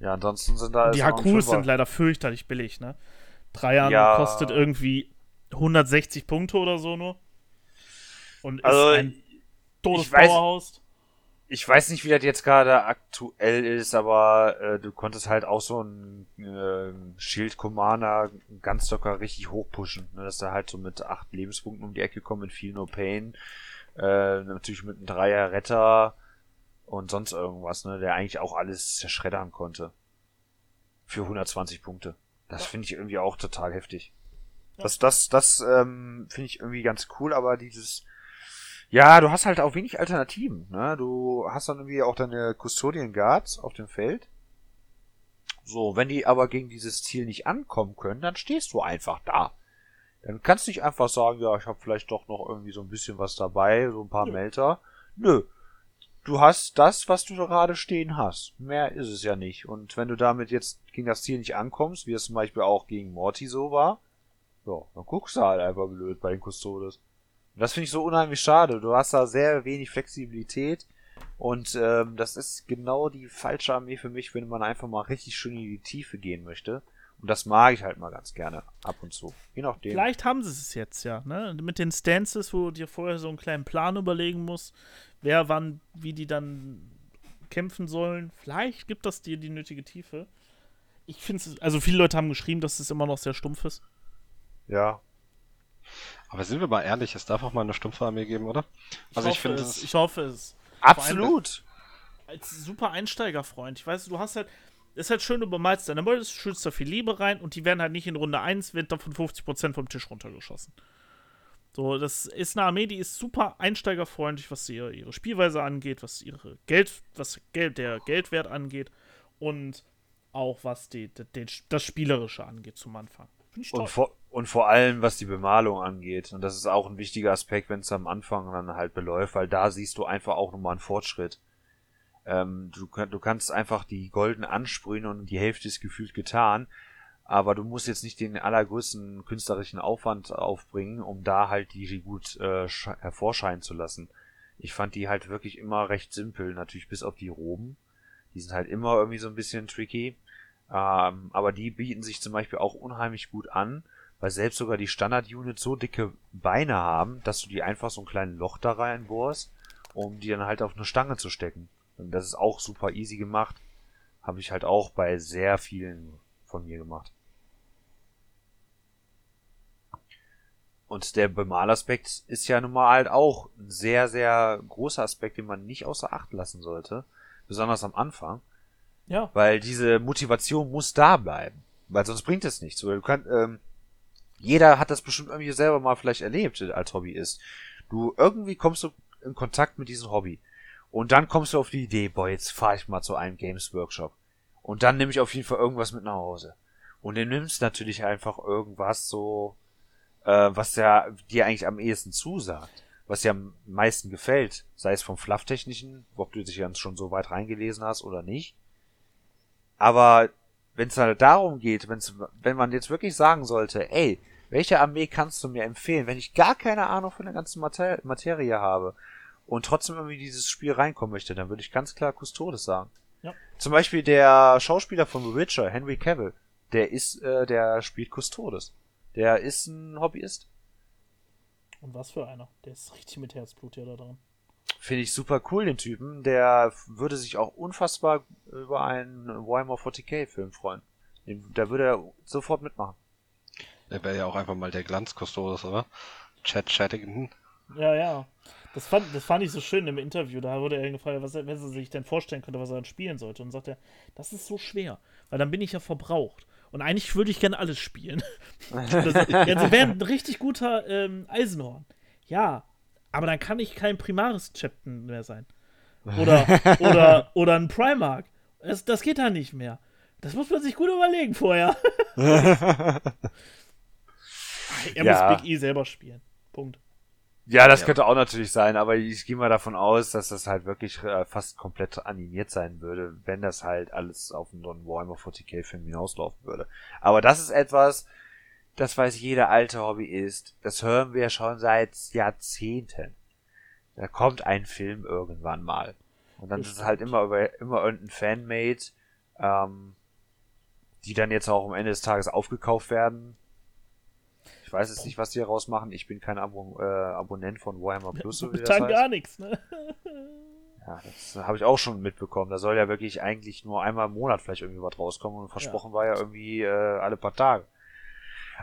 Ja, ansonsten sind da die ein HQs sind leider fürchterlich billig, ne? Dreiern Ja. kostet irgendwie 160 Punkte oder so nur. Und Also, ist ein totes Powerhouse. Ich weiß nicht, wie das jetzt gerade aktuell ist, aber äh, du konntest halt auch so einen äh, Shield Commander ganz locker richtig hochpushen. Ne? Dass er halt so mit acht Lebenspunkten um die Ecke kommt, mit viel No Pain. Äh, natürlich mit einem Dreier Retter und sonst irgendwas, ne? der eigentlich auch alles zerschreddern konnte. Für 120 Punkte. Das finde ich irgendwie auch total heftig. Ja. Das, das, das ähm, finde ich irgendwie ganz cool, aber dieses ja, du hast halt auch wenig Alternativen. Ne? Du hast dann irgendwie auch deine Custodian Guards auf dem Feld. So, wenn die aber gegen dieses Ziel nicht ankommen können, dann stehst du einfach da. Dann kannst du nicht einfach sagen, ja, ich habe vielleicht doch noch irgendwie so ein bisschen was dabei, so ein paar Nö. Melter. Nö. Du hast das, was du gerade stehen hast. Mehr ist es ja nicht. Und wenn du damit jetzt gegen das Ziel nicht ankommst, wie es zum Beispiel auch gegen Morty so war, ja, dann guckst du halt einfach blöd bei den Custodes. Und das finde ich so unheimlich schade. Du hast da sehr wenig Flexibilität. Und ähm, das ist genau die falsche Armee für mich, wenn man einfach mal richtig schön in die Tiefe gehen möchte. Und das mag ich halt mal ganz gerne, ab und zu. Je nachdem. Vielleicht haben sie es jetzt ja, ne? Mit den Stances, wo du dir vorher so einen kleinen Plan überlegen musst, wer wann, wie die dann kämpfen sollen. Vielleicht gibt das dir die nötige Tiefe. Ich finde es, also viele Leute haben geschrieben, dass es immer noch sehr stumpf ist. Ja. Aber sind wir mal ehrlich, es darf auch mal eine stumpfe Armee geben, oder? Also ich, finde es. Ich hoffe es. Absolut. Als super Einsteigerfreund. Ich weiß, du hast halt, ist halt schön, du bemalst deine Models, schützt da viel Liebe rein und die werden halt nicht in Runde 1, wird davon 50% vom Tisch runtergeschossen. So, das ist eine Armee, die ist super einsteigerfreundlich, was ihre, ihre Spielweise angeht, was ihre Geld, was Geld, der Geldwert angeht und auch was die, die, das Spielerische angeht zum Anfang. Und vor, und vor allem, was die Bemalung angeht. Und das ist auch ein wichtiger Aspekt, wenn es am Anfang dann halt beläuft, weil da siehst du einfach auch nochmal einen Fortschritt. Ähm, du, du kannst einfach die Golden ansprühen und die Hälfte ist gefühlt getan. Aber du musst jetzt nicht den allergrößten künstlerischen Aufwand aufbringen, um da halt die gut äh, hervorscheinen zu lassen. Ich fand die halt wirklich immer recht simpel, natürlich bis auf die Roben. Die sind halt immer irgendwie so ein bisschen tricky. Ähm, aber die bieten sich zum Beispiel auch unheimlich gut an, weil selbst sogar die Standard-Units so dicke Beine haben, dass du die einfach so ein kleines Loch da reinbohrst, um die dann halt auf eine Stange zu stecken. Und das ist auch super easy gemacht. Habe ich halt auch bei sehr vielen von mir gemacht. Und der Bemalaspekt ist ja nun mal halt auch ein sehr, sehr großer Aspekt, den man nicht außer Acht lassen sollte. Besonders am Anfang. Ja. Weil diese Motivation muss da bleiben. Weil sonst bringt es nichts. Du kannst, ähm, jeder hat das bestimmt irgendwie selber mal vielleicht erlebt als Hobbyist. Du irgendwie kommst du in Kontakt mit diesem Hobby. Und dann kommst du auf die Idee, boah, jetzt fahre ich mal zu einem Games Workshop. Und dann nehme ich auf jeden Fall irgendwas mit nach Hause. Und du nimmst natürlich einfach irgendwas so, äh, was ja dir eigentlich am ehesten zusagt. Was dir am meisten gefällt. Sei es vom Flufftechnischen, ob du dich ganz schon so weit reingelesen hast oder nicht. Aber wenn es halt darum geht, wenn's, wenn man jetzt wirklich sagen sollte, ey, welche Armee kannst du mir empfehlen, wenn ich gar keine Ahnung von der ganzen Mater Materie habe und trotzdem irgendwie dieses Spiel reinkommen möchte, dann würde ich ganz klar Custodes sagen. Ja. Zum Beispiel der Schauspieler von The Witcher, Henry Cavill, der ist, äh, der spielt Custodes. Der ist ein Hobbyist. Und was für einer? Der ist richtig mit Herzblut ja da dran. Finde ich super cool, den Typen. Der würde sich auch unfassbar über einen Warhammer 40k Film freuen. Da würde er sofort mitmachen. Der wäre ja auch einfach mal der Glanzkustodes, oder? Chad Chattington. Ja, ja. Das fand, das fand ich so schön im Interview. Da wurde er gefragt, was er, wenn er sich denn vorstellen könnte, was er dann spielen sollte. Und sagt er, das ist so schwer, weil dann bin ich ja verbraucht. Und eigentlich würde ich gerne alles spielen. das, also wäre ein richtig guter ähm, Eisenhorn. Ja, aber dann kann ich kein primaris Captain mehr sein. Oder, oder, oder ein Primark. Das, das geht dann nicht mehr. Das muss man sich gut überlegen vorher. er ja. muss Big E selber spielen. Punkt. Ja, das ja. könnte auch natürlich sein, aber ich gehe mal davon aus, dass das halt wirklich äh, fast komplett animiert sein würde, wenn das halt alles auf einen Warhammer 40k-Film hinauslaufen würde. Aber das ist etwas, das weiß jeder alte Hobbyist. Das hören wir schon seit Jahrzehnten. Da kommt ein Film irgendwann mal. Und dann das ist es halt immer über, immer irgendein Fanmade, ähm, die dann jetzt auch am Ende des Tages aufgekauft werden. Ich weiß jetzt nicht, was die daraus machen. Ich bin kein Abo äh, Abonnent von Warhammer Plus, so wie das heißt. gar nichts, ne? Ja, das habe ich auch schon mitbekommen. Da soll ja wirklich eigentlich nur einmal im Monat vielleicht irgendwie was rauskommen und versprochen ja. war ja irgendwie äh, alle paar Tage.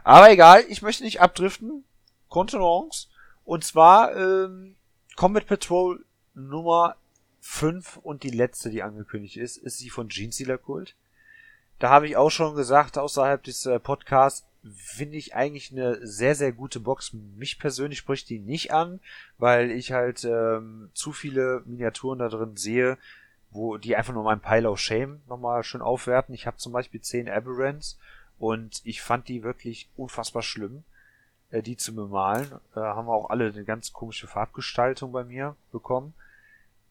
Aber egal, ich möchte nicht abdriften. Contenance. Und zwar ähm, Combat Patrol Nummer 5 und die letzte, die angekündigt ist, ist sie von Gene Stealer Kult. Da habe ich auch schon gesagt, außerhalb des äh, Podcasts, finde ich eigentlich eine sehr, sehr gute Box. Mich persönlich spricht die nicht an, weil ich halt ähm, zu viele Miniaturen da drin sehe, wo die einfach nur meinen Pile of Shame nochmal schön aufwerten. Ich habe zum Beispiel 10 Aberrants und ich fand die wirklich unfassbar schlimm, äh, die zu bemalen. Äh, haben wir auch alle eine ganz komische Farbgestaltung bei mir bekommen.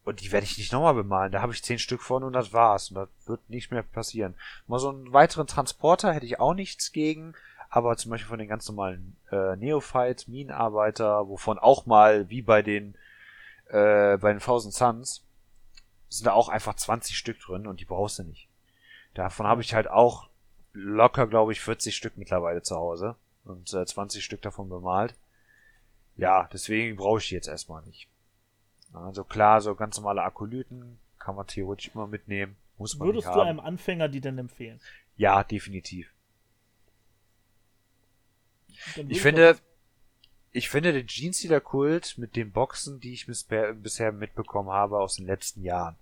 Und die werde ich nicht nochmal bemalen. Da habe ich zehn Stück von und das war's. Und das wird nicht mehr passieren. Mal so einen weiteren Transporter hätte ich auch nichts gegen. aber zum Beispiel von den ganz normalen äh, Neophyte, Minenarbeiter, wovon auch mal, wie bei den äh, bei den Thousand Suns, sind da auch einfach 20 Stück drin und die brauchst du nicht. Davon habe ich halt auch locker, glaube ich, 40 Stück mittlerweile zu Hause und äh, 20 Stück davon bemalt. Ja, deswegen brauche ich die jetzt erstmal nicht. Also klar, so ganz normale Akolyten kann man theoretisch immer mitnehmen. Muss man Würdest nicht du haben. einem Anfänger die denn empfehlen? Ja, definitiv. Ich finde, ich finde den Jeans-Dealer-Kult mit den Boxen, die ich bis, bisher mitbekommen habe aus den letzten Jahren,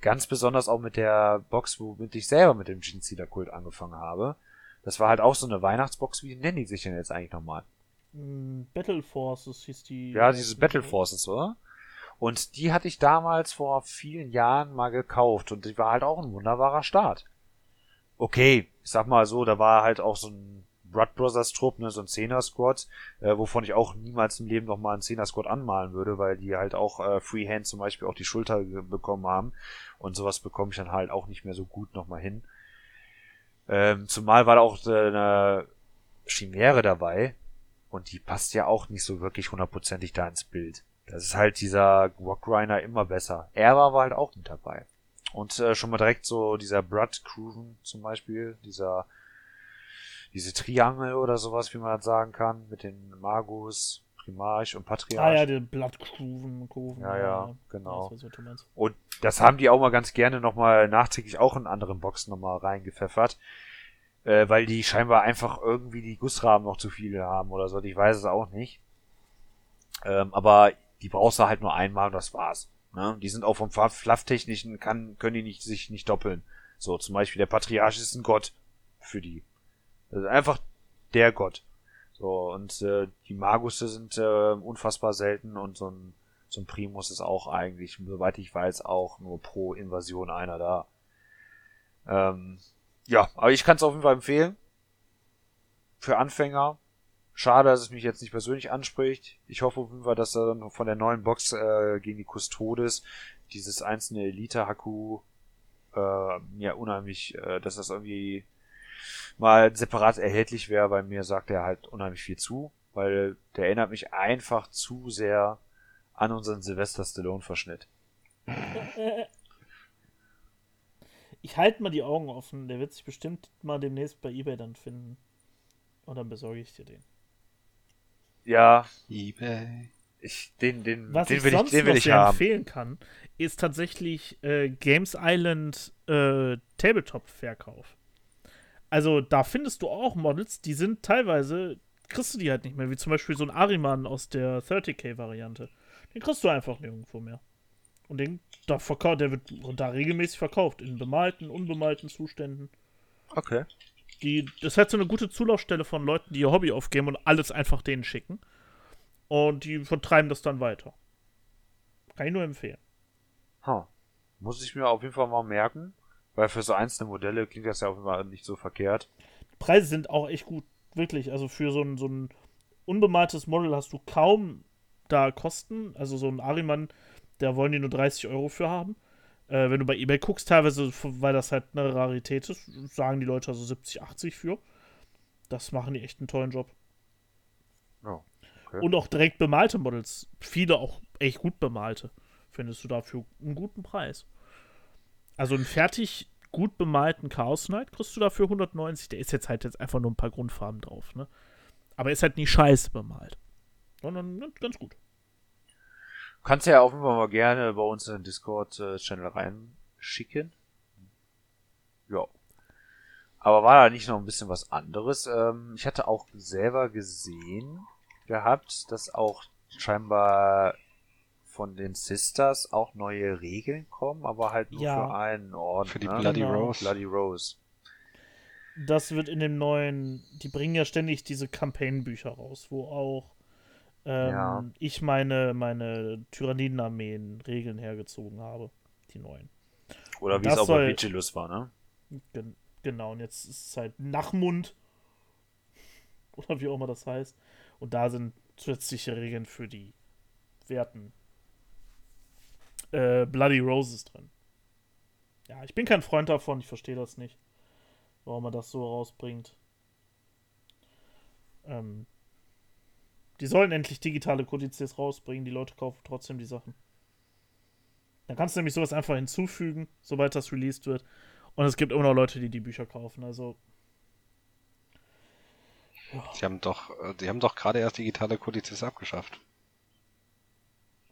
ganz besonders auch mit der Box, womit ich selber mit dem Jeans-Dealer-Kult angefangen habe, das war halt auch so eine Weihnachtsbox, wie nennen die sich denn jetzt eigentlich nochmal? Mm, Battle Forces hieß die. Ja, dieses Battle Forces, oder? Und die hatte ich damals vor vielen Jahren mal gekauft und die war halt auch ein wunderbarer Start. Okay, ich sag mal so, da war halt auch so ein Blood Brothers Trupp, ne, so ein Zehner Squad, äh, wovon ich auch niemals im Leben nochmal einen Zehner Squad anmalen würde, weil die halt auch äh, Freehand zum Beispiel auch die Schulter bekommen haben und sowas bekomme ich dann halt auch nicht mehr so gut nochmal hin. Ähm, zumal war da auch äh, eine Chimäre dabei und die passt ja auch nicht so wirklich hundertprozentig da ins Bild. Das ist halt dieser Rockgriner immer besser. Er war aber halt auch mit dabei. Und äh, schon mal direkt so dieser Blood Cruven zum Beispiel, dieser diese Triangel oder sowas, wie man das sagen kann, mit den Magus, Primarch und Patriarch. Ah ja, den Blattkuven. Kuven, Ja, ja, genau. Meinst. Und das haben die auch mal ganz gerne nochmal nachträglich auch in anderen Boxen nochmal reingepfeffert. Äh, weil die scheinbar einfach irgendwie die Gussrahmen noch zu viele haben oder so. Ich weiß es auch nicht. Ähm, aber die brauchst du halt nur einmal und das war's. Ne? Die sind auch vom Fluff- Flufftechnischen, kann, können die nicht, sich nicht doppeln. So, zum Beispiel der Patriarch ist ein Gott für die. Ist einfach der Gott. So, und äh, die Magusse sind äh, unfassbar selten und so ein, so ein Primus ist auch eigentlich, soweit ich weiß, auch nur pro Invasion einer da. Ähm, ja, aber ich kann es auf jeden Fall empfehlen. Für Anfänger. Schade, dass es mich jetzt nicht persönlich anspricht. Ich hoffe auf jeden Fall, dass er dann von der neuen Box äh, gegen die Custodes dieses einzelne Elite-Haku äh, mir unheimlich, äh, dass das irgendwie mal separat erhältlich wäre, weil mir sagt er halt unheimlich viel zu, weil der erinnert mich einfach zu sehr an unseren Sylvester Stallone-Verschnitt. Ich halte mal die Augen offen. Der wird sich bestimmt mal demnächst bei eBay dann finden. Und dann besorge ich dir den. Ja, eBay. ich, den, den, Was den ich will ich, sonst den will noch ich sehr haben. empfehlen kann, ist tatsächlich äh, Games Island äh, Tabletop-Verkauf. Also da findest du auch Models, die sind teilweise, kriegst du die halt nicht mehr, wie zum Beispiel so ein Ariman aus der 30k-Variante. Den kriegst du einfach nirgendwo mehr. Und den, da verkauft, der wird da regelmäßig verkauft, in bemalten, unbemalten Zuständen. Okay. Die, das ist halt so eine gute Zulaufstelle von Leuten, die ihr Hobby aufgeben und alles einfach denen schicken. Und die vertreiben das dann weiter. Kann ich nur empfehlen. Ha. Muss ich mir auf jeden Fall mal merken, weil für so einzelne Modelle klingt das ja jeden Fall nicht so verkehrt. Die Preise sind auch echt gut. Wirklich. Also für so ein, so ein unbemaltes Model hast du kaum da Kosten. Also so ein Ariman, da wollen die nur 30 Euro für haben. Äh, wenn du bei eBay guckst, teilweise, weil das halt eine Rarität ist, sagen die Leute also 70, 80 für. Das machen die echt einen tollen Job. Ja, okay. Und auch direkt bemalte Models. Viele auch echt gut bemalte. Findest du dafür einen guten Preis. Also einen fertig gut bemalten Chaos Knight kriegst du dafür 190. Der ist jetzt halt jetzt einfach nur ein paar Grundfarben drauf, ne? Aber ist halt nicht scheiße bemalt. Sondern ganz- gut. Kannst ja jeden Fall mal gerne bei uns in den Discord-Channel reinschicken. Ja. Aber war da nicht noch ein bisschen was anderes? Ähm, ich hatte auch selber gesehen gehabt, dass auch scheinbar von den Sisters auch neue Regeln kommen, aber halt nur Ja. für einen Orden. Für die ne? Bloody Genau. Rose. Bloody Rose. Das wird in dem neuen, die bringen ja ständig diese Campaign-Bücher raus, wo auch ähm, Ja. ich meine, meine Tyrannidenarmeen Regeln hergezogen habe. Die neuen. Oder wie Das es auch soll- bei Vigilus war, ne? Gen genau, und jetzt ist es halt Nachmund. Oder wie auch immer das heißt. Und da sind zusätzliche Regeln für die Werten äh, Bloody Roses drin. Ja, ich bin kein Freund davon, ich verstehe das nicht. Warum man das so rausbringt. Ähm, die sollen endlich digitale Kodizes rausbringen, die Leute kaufen trotzdem die Sachen. Dann kannst du nämlich sowas einfach hinzufügen, sobald das released wird. Und es gibt immer noch Leute, die die Bücher kaufen. Also. Ja. Sie haben doch, äh, die haben doch gerade erst digitale Kodizes abgeschafft.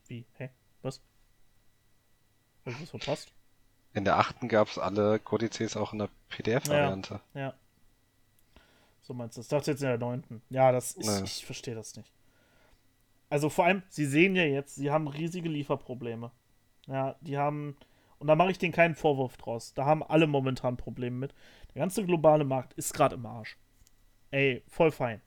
Wie? Hä? Was? Was ist verpasst? In der achten gab es alle Kodizes auch in der PDF-Variante. Ja, ja. So meinst du das? Ich dachte jetzt in der neunten. Ja, das ist, ja. ich verstehe das nicht. Also vor allem, sie sehen ja jetzt, sie haben riesige Lieferprobleme. Ja, die haben, und da mache ich denen keinen Vorwurf draus. Da haben alle momentan Probleme mit. Der ganze globale Markt ist gerade im Arsch. Ey, voll fein.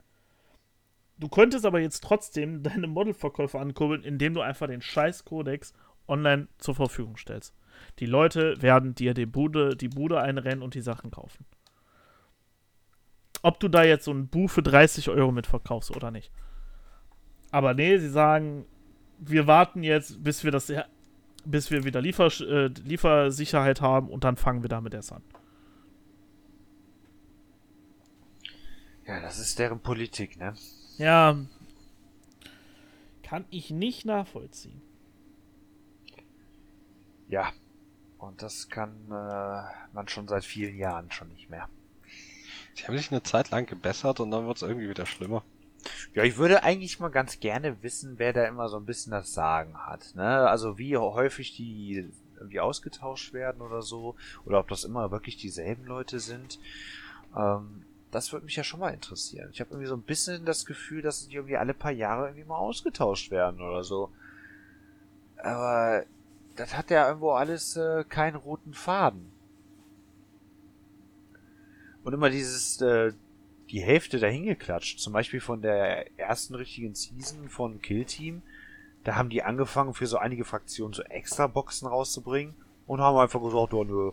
Du könntest aber jetzt trotzdem deine Modelverkäufe ankurbeln, indem du einfach den scheiß Codex online zur Verfügung stellst. Die Leute werden dir die Bude, die Bude einrennen und die Sachen kaufen. Ob du da jetzt so ein Buch für 30 Euro mitverkaufst oder nicht. Aber nee, sie sagen, wir warten jetzt, bis wir das, bis wir wieder Liefer, äh, Liefersicherheit haben und dann fangen wir damit erst an. Ja, das ist deren Politik, ne? Ja. Kann ich nicht nachvollziehen. Ja. Und das kann äh, man schon seit vielen Jahren schon nicht mehr. Sie haben sich eine Zeit lang gebessert und dann wird es irgendwie wieder schlimmer. Ja, ich würde eigentlich mal ganz gerne wissen, wer da immer so ein bisschen das Sagen hat. Ne? Also wie häufig die irgendwie ausgetauscht werden oder so. Oder ob das immer wirklich dieselben Leute sind. Ähm, das würde mich ja schon mal interessieren. Ich habe irgendwie so ein bisschen das Gefühl, dass die irgendwie alle paar Jahre irgendwie mal ausgetauscht werden oder so. Aber das hat ja irgendwo alles äh, keinen roten Faden. Und immer dieses, äh, die Hälfte dahin geklatscht. Zum Beispiel von der ersten richtigen Season von Kill Team. Da haben die angefangen, für so einige Fraktionen so extra Boxen rauszubringen und haben einfach gesagt, oh nö,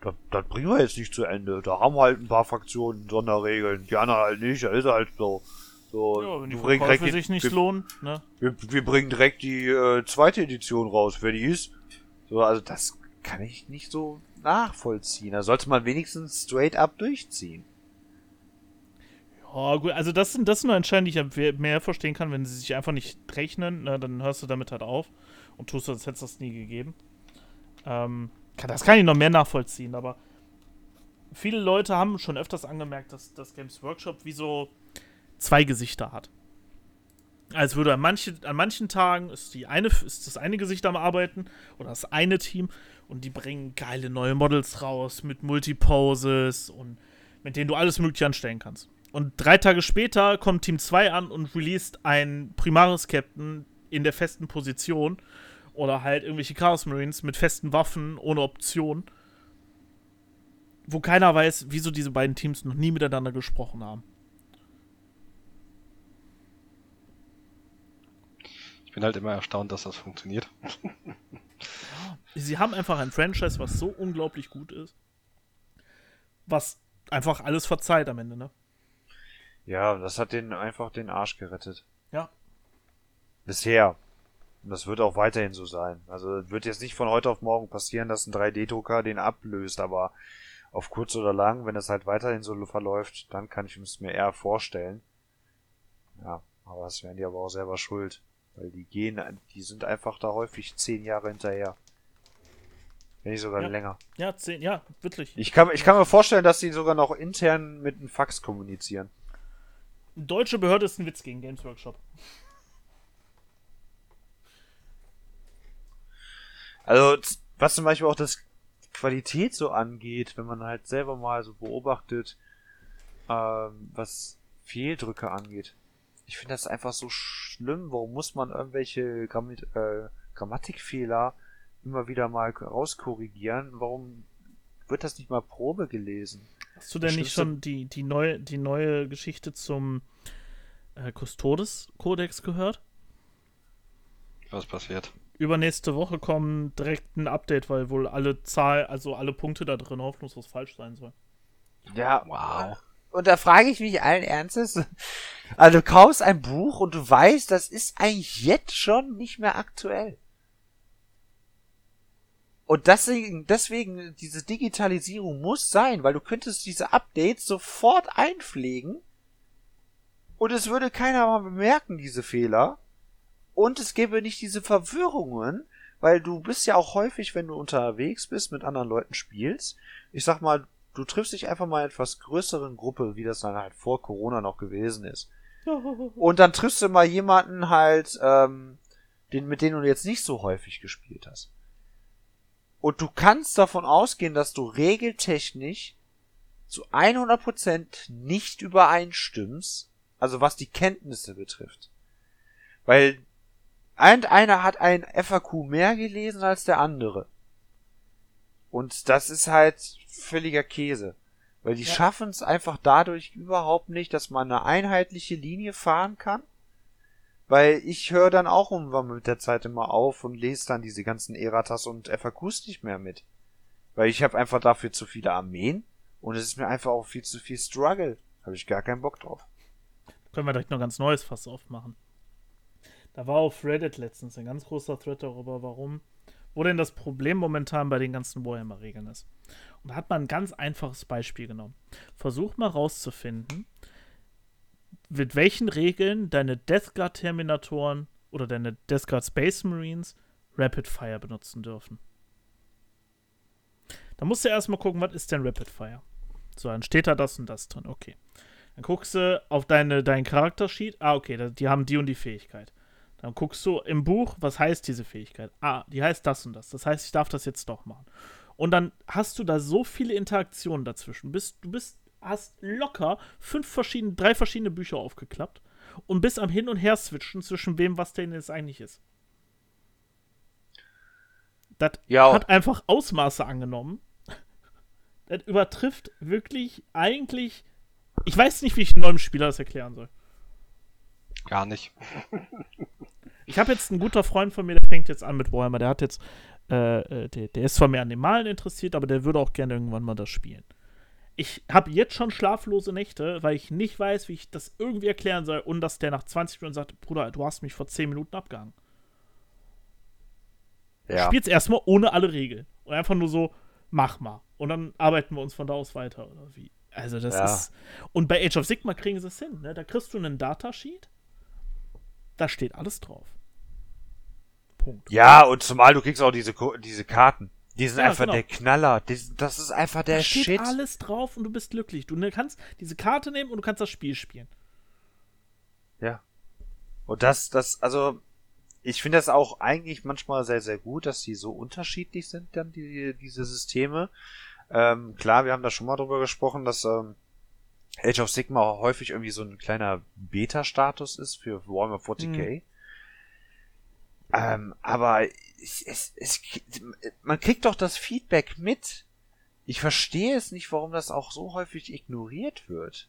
das, das bringen wir jetzt nicht zu Ende. Da haben wir halt ein paar Fraktionen Sonderregeln, die anderen halt nicht, da ist halt so. So, ja, wenn die Verkäufe sich nicht wir, lohnen, ne? Wir, wir, bringen direkt die äh, zweite Edition raus, wer die ist. So, also das kann ich nicht so nachvollziehen. Da sollte man wenigstens straight up durchziehen. Ja, gut, also das sind, das sind nur Entscheidungen, die ich mehr verstehen kann, wenn sie sich einfach nicht rechnen, na, dann hörst du damit halt auf und tust, als hättest du das nie gegeben. Ähm, das kann ich noch mehr nachvollziehen, aber viele Leute haben schon öfters angemerkt, dass das Games Workshop wie so zwei Gesichter hat. Als würde an, manche, an manchen Tagen ist, die eine, ist das eine Gesicht am Arbeiten oder das eine Team und die bringen geile neue Models raus mit Multiposes und mit denen du alles Mögliche anstellen kannst. Und drei Tage später kommt Team 2 an und released ein Primaris Captain in der festen Position oder halt irgendwelche Chaos Marines mit festen Waffen ohne Option. Wo keiner weiß, wieso diese beiden Teams noch nie miteinander gesprochen haben. Ich bin halt immer erstaunt, dass das funktioniert. Sie haben einfach ein Franchise, was so unglaublich gut ist. Was einfach alles verzeiht am Ende, ne? Ja, das hat den einfach den Arsch gerettet. Ja. Bisher. Und das wird auch weiterhin so sein. Also wird jetzt nicht von heute auf morgen passieren, dass ein 3D-Drucker den ablöst, aber auf kurz oder lang, wenn es halt weiterhin so verläuft, dann kann ich es mir eher vorstellen. Ja, aber das wären die aber auch selber schuld. Weil die gehen, die sind einfach da häufig zehn Jahre hinterher. Wenn nicht sogar ja. länger. Ja, zehn, ja, wirklich. Ich kann, ich kann mir vorstellen, dass die sogar noch intern mit einem Fax kommunizieren. Deutsche Behörde ist ein Witz gegen Games Workshop. Also, was zum Beispiel auch das Qualität so angeht, wenn man halt selber mal so beobachtet, ähm, was Fehldrücke angeht. Ich finde das einfach so schlimm. Warum muss man irgendwelche Gramm äh, Grammatikfehler immer wieder mal rauskorrigieren? Warum wird das nicht mal Probe gelesen? Hast du denn nicht schon die, die, neue, die neue Geschichte zum äh, Custodes-Kodex gehört? Was passiert? Übernächste Woche kommt direkt ein Update, weil wohl alle Zahl, also alle Punkte da drin hoffnungslos falsch sein sollen. Ja, wow. Und da frage ich mich allen Ernstes. Also du kaufst ein Buch und du weißt, das ist eigentlich jetzt schon nicht mehr aktuell. Und deswegen, deswegen, diese Digitalisierung muss sein, weil du könntest diese Updates sofort einpflegen Und es würde keiner mal bemerken, diese Fehler. Und es gäbe nicht diese Verwirrungen, weil du bist ja auch häufig, wenn du unterwegs bist, mit anderen Leuten spielst. Ich sag mal, du triffst dich einfach mal in etwas größeren Gruppe, wie das dann halt vor Corona noch gewesen ist. Und dann triffst du mal jemanden halt, ähm, den, mit dem du jetzt nicht so häufig gespielt hast. Und du kannst davon ausgehen, dass du regeltechnisch zu 100% nicht übereinstimmst, also was die Kenntnisse betrifft. Weil ein, einer hat ein FAQ mehr gelesen als der andere. Und das ist halt völliger Käse. Weil die ja. schaffen es einfach dadurch überhaupt nicht, dass man eine einheitliche Linie fahren kann. Weil ich höre dann auch irgendwann mit der Zeit immer auf und lese dann diese ganzen Eratas und FAQs nicht mehr mit. Weil ich habe einfach dafür zu viele Armeen und es ist mir einfach auch viel zu viel Struggle. Habe ich gar keinen Bock drauf. Können wir direkt noch ganz neues Fass aufmachen. Da war auf Reddit letztens ein ganz großer Thread darüber, warum, wo denn das Problem momentan bei den ganzen Warhammer-Regeln ist. Und da hat man ein ganz einfaches Beispiel genommen. Versuch mal rauszufinden, mit welchen Regeln deine Death Guard Terminatoren oder deine Death Guard Space Marines Rapid Fire benutzen dürfen. Da musst du erstmal gucken, was ist denn Rapid Fire? So, dann steht da das und das drin. Okay. Dann guckst du auf deine, deinen Charaktersheet. Ah, okay, die haben die und die Fähigkeit. Dann guckst du im Buch, was heißt diese Fähigkeit? Ah, die heißt das und das. Das heißt, ich darf das jetzt doch machen. Und dann hast du da so viele Interaktionen dazwischen. Bist, du bist, hast locker fünf verschiedene, drei verschiedene Bücher aufgeklappt und bist am Hin und Her switchen zwischen wem, was denn jetzt eigentlich ist. Das ja. hat einfach Ausmaße angenommen. Das übertrifft wirklich eigentlich. Ich weiß nicht, wie ich einem neuen Spieler das erklären soll. Gar nicht. Ich habe jetzt einen guter Freund von mir, der fängt jetzt an mit Warhammer. Der hat jetzt, äh, äh, der, der ist zwar mehr an den Malen interessiert, aber der würde auch gerne irgendwann mal das spielen. Ich habe jetzt schon schlaflose Nächte, weil ich nicht weiß, wie ich das irgendwie erklären soll und dass der nach 20 Minuten sagt, Bruder, du hast mich vor 10 Minuten abgehangen. Ja. Spiel's erstmal ohne alle Regeln. Und einfach nur so, mach mal. Und dann arbeiten wir uns von da aus weiter, oder wie? Also das ja. ist. Und bei Age of Sigma kriegen sie es hin, ne? Da kriegst du einen Datasheet da steht alles drauf. Punkt. Ja, und zumal du kriegst auch diese, diese Karten. Die sind ja, einfach genau. der Knaller. das ist einfach der da steht Shit. alles drauf und du bist glücklich. Du kannst diese Karte nehmen und du kannst das Spiel spielen. Ja. Und das, das, also, ich finde das auch eigentlich manchmal sehr, sehr gut, dass die so unterschiedlich sind, dann die, diese Systeme. Ähm, klar, wir haben da schon mal drüber gesprochen, dass ähm, Age of Sigma häufig irgendwie so ein kleiner Beta-Status ist für Warhammer 40k. Mhm. Ähm, aber es, es, es, man kriegt doch das Feedback mit. Ich verstehe es nicht, warum das auch so häufig ignoriert wird.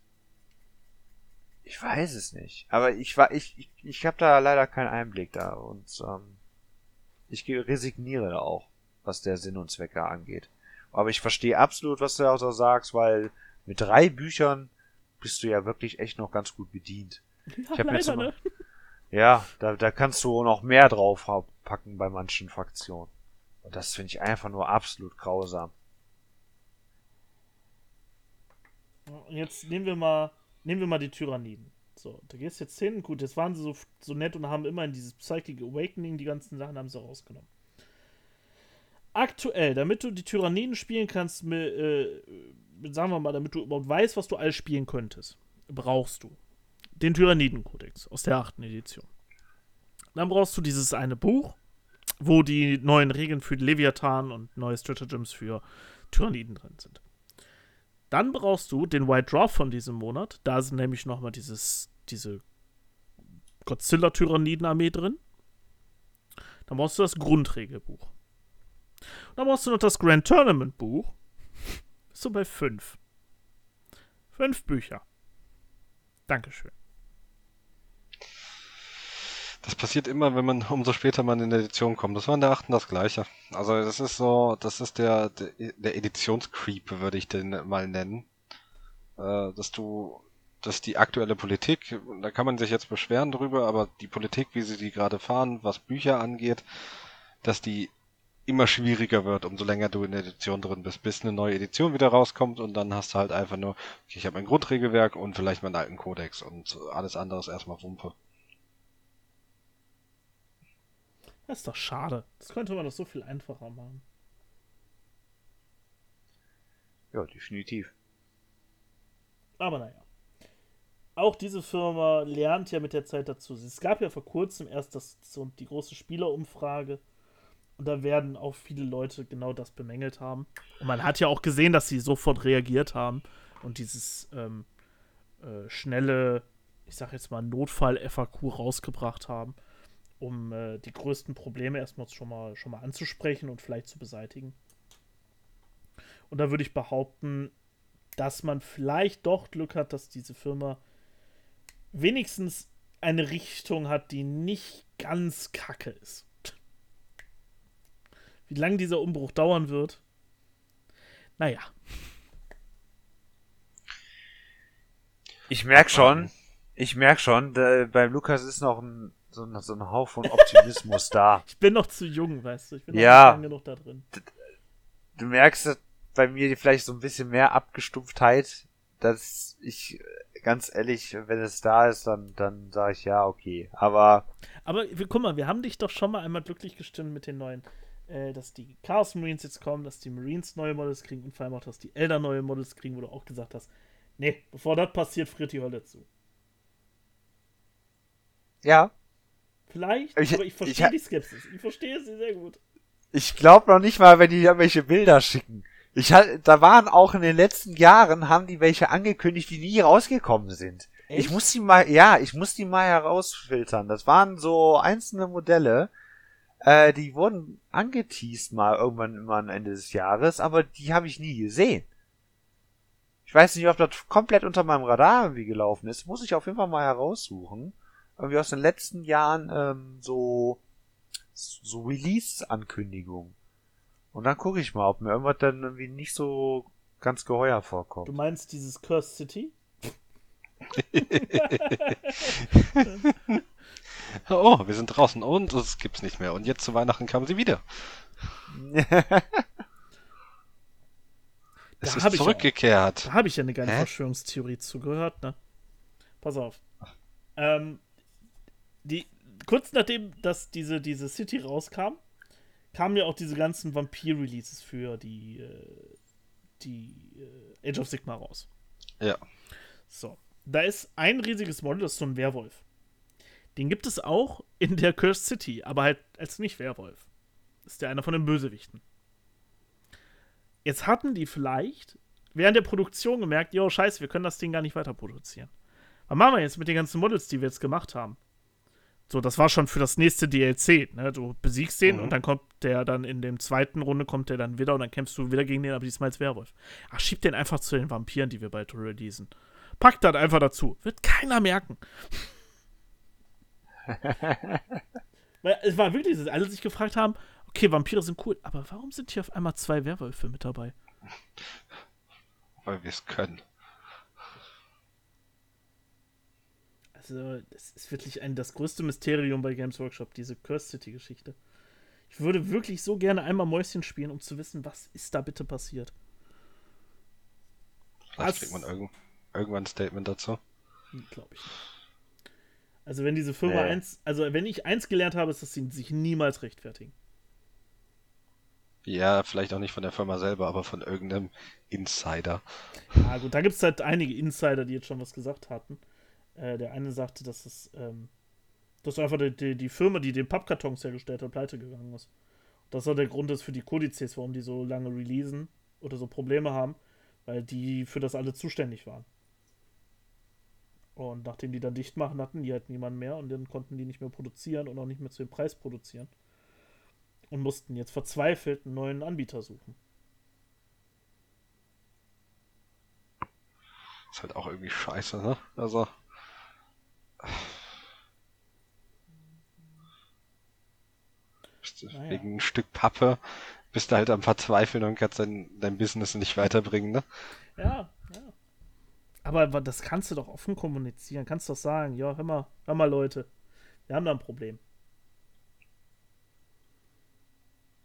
Ich weiß es nicht. Aber ich war, ich, ich, ich habe da leider keinen Einblick da und ähm, ich resigniere da auch, was der Sinn und Zwecke angeht. Aber ich verstehe absolut, was du auch so sagst, weil mit drei Büchern bist du ja wirklich echt noch ganz gut bedient. Ja, ich hab leider, ne? Ja, da, da kannst du noch mehr drauf packen bei manchen Fraktionen. Und das finde ich einfach nur absolut grausam. Jetzt nehmen wir mal, nehmen wir mal die Tyranniden. So, da gehst jetzt hin. Gut, jetzt waren sie so, so nett und haben immer in dieses Psychic Awakening die ganzen Sachen haben sie rausgenommen. Aktuell, damit du die Tyranniden spielen kannst, mit, äh, sagen wir mal, damit du überhaupt weißt, was du alles spielen könntest, brauchst du den Tyranniden-Kodex aus der achten Edition. Dann brauchst du dieses eine Buch, wo die neuen Regeln für Leviathan und neue Stratagems für Tyranniden drin sind. Dann brauchst du den White Draw von diesem Monat. Da sind nämlich nochmal diese Godzilla-Tyranniden-Armee drin. Dann brauchst du das Grundregelbuch. Dann brauchst du noch das Grand Tournament Buch du bei fünf. Fünf Bücher. Dankeschön. Das passiert immer, wenn man umso später man in der Edition kommt. Das war in der achten das gleiche. Also das ist so, das ist der, der, der Editionscreep, würde ich den mal nennen. Äh, dass du, dass die aktuelle Politik, da kann man sich jetzt beschweren drüber, aber die Politik, wie sie die gerade fahren, was Bücher angeht, dass die immer schwieriger wird, umso länger du in der Edition drin bist, bis eine neue Edition wieder rauskommt und dann hast du halt einfach nur, okay, ich habe mein Grundregelwerk und vielleicht meinen alten Codex und alles andere ist erstmal Wumpe. Das ist doch schade. Das könnte man doch so viel einfacher machen. Ja, definitiv. Aber naja. Auch diese Firma lernt ja mit der Zeit dazu. Es gab ja vor kurzem erst das, so die große Spielerumfrage. Und da werden auch viele Leute genau das bemängelt haben. Und man hat ja auch gesehen, dass sie sofort reagiert haben und dieses ähm, äh, schnelle, ich sag jetzt mal, Notfall-FAQ rausgebracht haben, um äh, die größten Probleme erstmal schon mal, schon mal anzusprechen und vielleicht zu beseitigen. Und da würde ich behaupten, dass man vielleicht doch Glück hat, dass diese Firma wenigstens eine Richtung hat, die nicht ganz kacke ist. Wie lange dieser Umbruch dauern wird, naja. Ich merke schon, ich merke schon, da, beim Lukas ist noch ein, so, ein, so ein Hauch von Optimismus da. Ich bin noch zu jung, weißt du. Ich bin ja, noch nicht genug da drin. Du merkst bei mir vielleicht so ein bisschen mehr Abgestumpftheit, dass ich ganz ehrlich, wenn es da ist, dann, dann sage ich ja, okay. Aber. Aber guck mal, wir haben dich doch schon mal einmal glücklich gestimmt mit den neuen, äh, dass die Chaos Marines jetzt kommen, dass die Marines neue Models kriegen und vor allem auch, dass die Elder neue Models kriegen, wo du auch gesagt hast, nee, bevor das passiert, friert die Hölle zu. Ja. Vielleicht, ich, aber ich verstehe die Skepsis. Ich verstehe sie sehr gut. Ich glaube noch nicht mal, wenn die irgendwelche Bilder schicken. Ich hatte, da waren auch in den letzten Jahren, haben die welche angekündigt, die nie rausgekommen sind. Echt? Ich muss die mal, ja, ich muss die mal herausfiltern. Das waren so einzelne Modelle, äh, die wurden angeteased mal irgendwann immer am Ende des Jahres, aber die habe ich nie gesehen. Ich weiß nicht, ob das komplett unter meinem Radar irgendwie gelaufen ist. Muss ich auf jeden Fall mal heraussuchen. Irgendwie aus den letzten Jahren ähm, so so Release-Ankündigungen. Und dann gucke ich mal, ob mir irgendwas dann irgendwie nicht so ganz geheuer vorkommt. Du meinst dieses Curse City? oh, wir sind draußen und es gibt's nicht mehr. Und jetzt zu Weihnachten kamen sie wieder. es ist zurückgekehrt. Ja, da habe ich ja eine geile Hä? Verschwörungstheorie zugehört, ne? Pass auf. Ähm, die, kurz nachdem, dass diese, diese City rauskam, kamen ja auch diese ganzen Vampir-Releases für die, äh, die äh, Age of Sigma raus. Ja. So. Da ist ein riesiges Model, das ist so ein Werwolf. Den gibt es auch in der Cursed City, aber halt als nicht Werwolf. Ist ja einer von den Bösewichten. Jetzt hatten die vielleicht während der Produktion gemerkt, jo, scheiße, wir können das Ding gar nicht weiter produzieren. Was machen wir jetzt mit den ganzen Models, die wir jetzt gemacht haben? So, das war schon für das nächste DLC. Ne? Du besiegst den mhm. und dann kommt der dann in dem zweiten Runde kommt der dann wieder und dann kämpfst du wieder gegen den, aber diesmal als Werwolf. Ach, schieb den einfach zu den Vampiren, die wir bald releasen. Pack das einfach dazu. Wird keiner merken. Weil es war wirklich, dass alle sich gefragt haben, okay, Vampire sind cool, aber warum sind hier auf einmal zwei Werwölfe mit dabei? Weil wir es können. Also, das ist wirklich ein, das größte Mysterium bei Games Workshop, diese Curse City-Geschichte. Ich würde wirklich so gerne einmal Mäuschen spielen, um zu wissen, was ist da bitte passiert. Vielleicht kriegt man irgend, irgendwann ein Statement dazu. Glaube ich nicht. Also wenn diese Firma nee. eins, also wenn ich eins gelernt habe, ist, dass sie sich niemals rechtfertigen. Ja, vielleicht auch nicht von der Firma selber, aber von irgendeinem Insider. Ja gut, da gibt es halt einige Insider, die jetzt schon was gesagt hatten. Äh, der eine sagte, dass es, ähm, dass einfach die, die, Firma, die den Pappkartons hergestellt hat, pleite gegangen ist. Und das war der Grund ist für die Kodizes, warum die so lange releasen oder so Probleme haben, weil die für das alle zuständig waren. Und nachdem die dann dicht machen, hatten die halt niemanden mehr und dann konnten die nicht mehr produzieren und auch nicht mehr zu dem Preis produzieren. Und mussten jetzt verzweifelt einen neuen Anbieter suchen. Ist halt auch irgendwie scheiße, ne? Also. naja. Wegen ein Stück Pappe bist du halt am Verzweifeln und kannst dein, dein Business nicht weiterbringen, ne? Ja, ja. Aber das kannst du doch offen kommunizieren. Kannst doch sagen, ja, hör mal, hör mal, Leute, wir haben da ein Problem.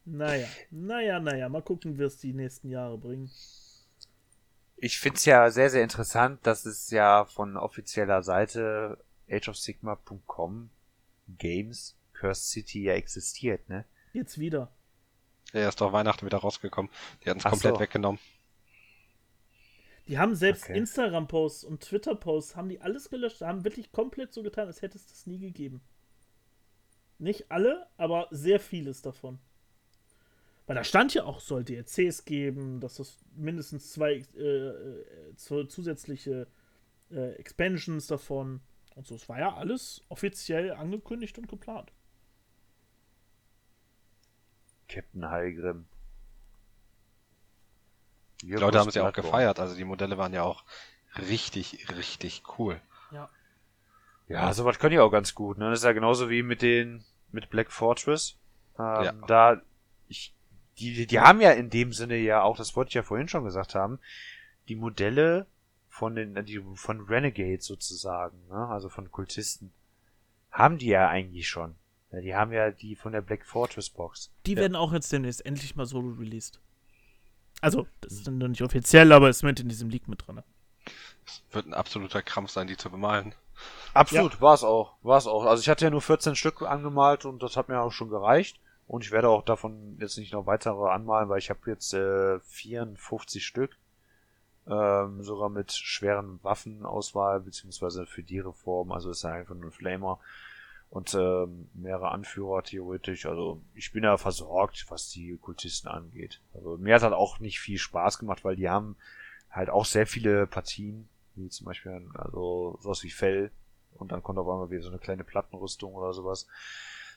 Naja, naja, naja, mal gucken, wie es die nächsten Jahre bringen. Ich find's ja sehr, sehr interessant, dass es ja von offizieller Seite ageofsigma.com Games Cursed City ja existiert, ne? Jetzt wieder. Er ist doch Weihnachten wieder rausgekommen. Die hatten es komplett so. weggenommen. Die haben selbst Okay. Instagram-Posts und Twitter-Posts, haben die alles gelöscht, haben wirklich komplett so getan, als hätte es das nie gegeben. Nicht alle, aber sehr vieles davon. Weil da stand ja auch, soll DLCs geben, dass es mindestens zwei äh, äh, zu- zusätzliche äh, Expansions davon und so. Es war ja alles offiziell angekündigt und geplant. Captain Heilgrim. Die Leute haben es ja auch gefeiert. Also die Modelle waren ja auch richtig, richtig cool. Ja. Ja, sowas können die auch ganz gut, ne? Das ist ja genauso wie mit den, mit Black Fortress. Ähm, Ja. Da, ich, die, die, die haben ja in dem Sinne ja auch, das wollte ich ja vorhin schon gesagt haben, die Modelle von den, die, von Renegades sozusagen, ne? Also von Kultisten, haben die ja eigentlich schon. Ja, die haben ja die von der Black Fortress Box. Die werden auch jetzt demnächst endlich mal solo released. Also, das ist dann noch nicht offiziell, aber es ist mit in diesem Leak mit drin. Es wird ein absoluter Krampf sein, die zu bemalen. Absolut, war es auch, war es auch. Also ich hatte ja nur 14 Stück angemalt und das hat mir auch schon gereicht. Und ich werde auch davon jetzt nicht noch weitere anmalen, weil ich habe jetzt äh, 54 Stück. Ähm, sogar mit schweren Waffenauswahl, beziehungsweise für die Reform. Also ist ja einfach nur ein Flamer. Und ähm, mehrere Anführer theoretisch. Also ich bin ja versorgt, was die Kultisten angeht. Also mir hat halt auch nicht viel Spaß gemacht, weil die haben halt auch sehr viele Partien, wie zum Beispiel also sowas wie Fell und dann kommt auf einmal wieder so eine kleine Plattenrüstung oder sowas.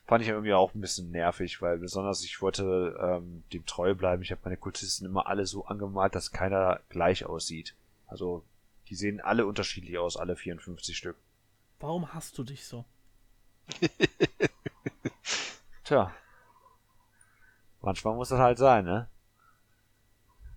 Fand ich irgendwie auch ein bisschen nervig, weil besonders ich wollte ähm, dem treu bleiben. Ich habe meine Kultisten immer alle so angemalt, dass keiner gleich aussieht. Also die sehen alle unterschiedlich aus, alle 54 Stück. Warum hast du dich so? Tja. Manchmal muss das halt sein, ne?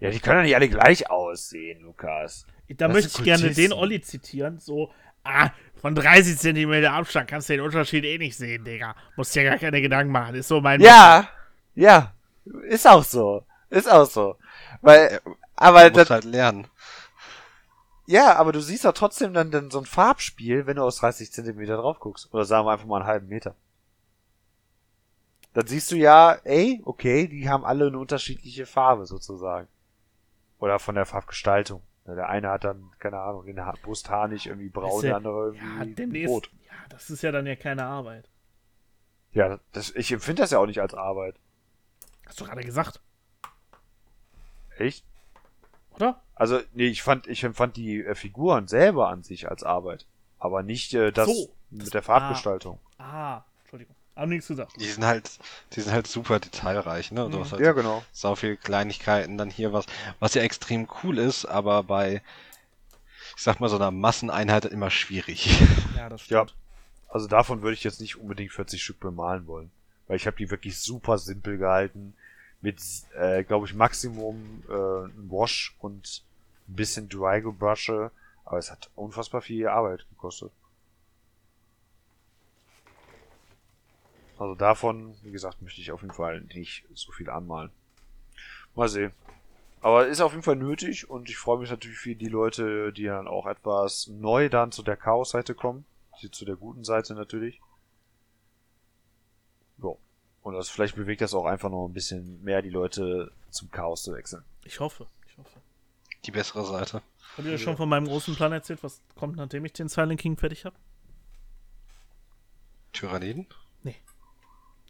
Ja, die können ja nicht alle gleich aussehen, Lukas. Da Das möchte ich gerne den Olli zitieren. So, ah, von 30 cm Abstand kannst du den Unterschied eh nicht sehen, Digga. Musst dir gar keine Gedanken machen. Ist so mein. Ja, ja, ist auch so. Ist auch so. Weil, aber Du musst das, halt lernen. Ja, aber du siehst doch trotzdem dann, dann so ein Farbspiel, wenn du aus 30 Zentimeter drauf guckst. Oder sagen wir einfach mal einen halben Meter. Dann siehst du ja, ey, okay, die haben alle eine unterschiedliche Farbe sozusagen. Oder von der Farbgestaltung. Ja, Der eine hat dann, keine Ahnung, den Ha- Brusthaar nicht irgendwie braun, ja- der andere Ja, irgendwie demnächst. rot. Ja, das ist ja dann ja keine Arbeit. Ja, das, ich empfinde das ja auch nicht als Arbeit. Hast du gerade gesagt, Echt? Oder? Also, nee, ich fand, ich empfand die äh, Figuren selber an sich als Arbeit. Aber nicht äh, das So, mit das- der Farbgestaltung. Ah, Entschuldigung. Hab nichts gesagt. Die sind halt, die sind halt super detailreich, ne? Du Mhm. hast halt Ja, genau. sau viele Kleinigkeiten, dann hier was, was ja extrem cool ist, aber bei, ich sag mal, so einer Masseneinheit immer schwierig. Ja, das Ja. stimmt. Also davon würde ich jetzt nicht unbedingt 40 Stück bemalen wollen. Weil ich habe die wirklich super simpel gehalten. Mit, äh, glaube ich, Maximum äh, Wash und ein bisschen Drygo Brushe. Aber es hat unfassbar viel Arbeit gekostet. Also davon, wie gesagt, möchte ich auf jeden Fall nicht so viel anmalen. Mal sehen. Aber ist auf jeden Fall nötig und ich freue mich natürlich für die Leute, die dann auch etwas neu dann zu der Chaos-Seite kommen. Zu der guten Seite natürlich. Ja. Und das vielleicht bewegt das auch einfach noch ein bisschen mehr die Leute zum Chaos zu wechseln. Ich hoffe. Ich hoffe. Die bessere Seite. Hab ich dir schon von meinem großen Plan erzählt, was kommt, nachdem ich den Silent King fertig habe? Tyranniden?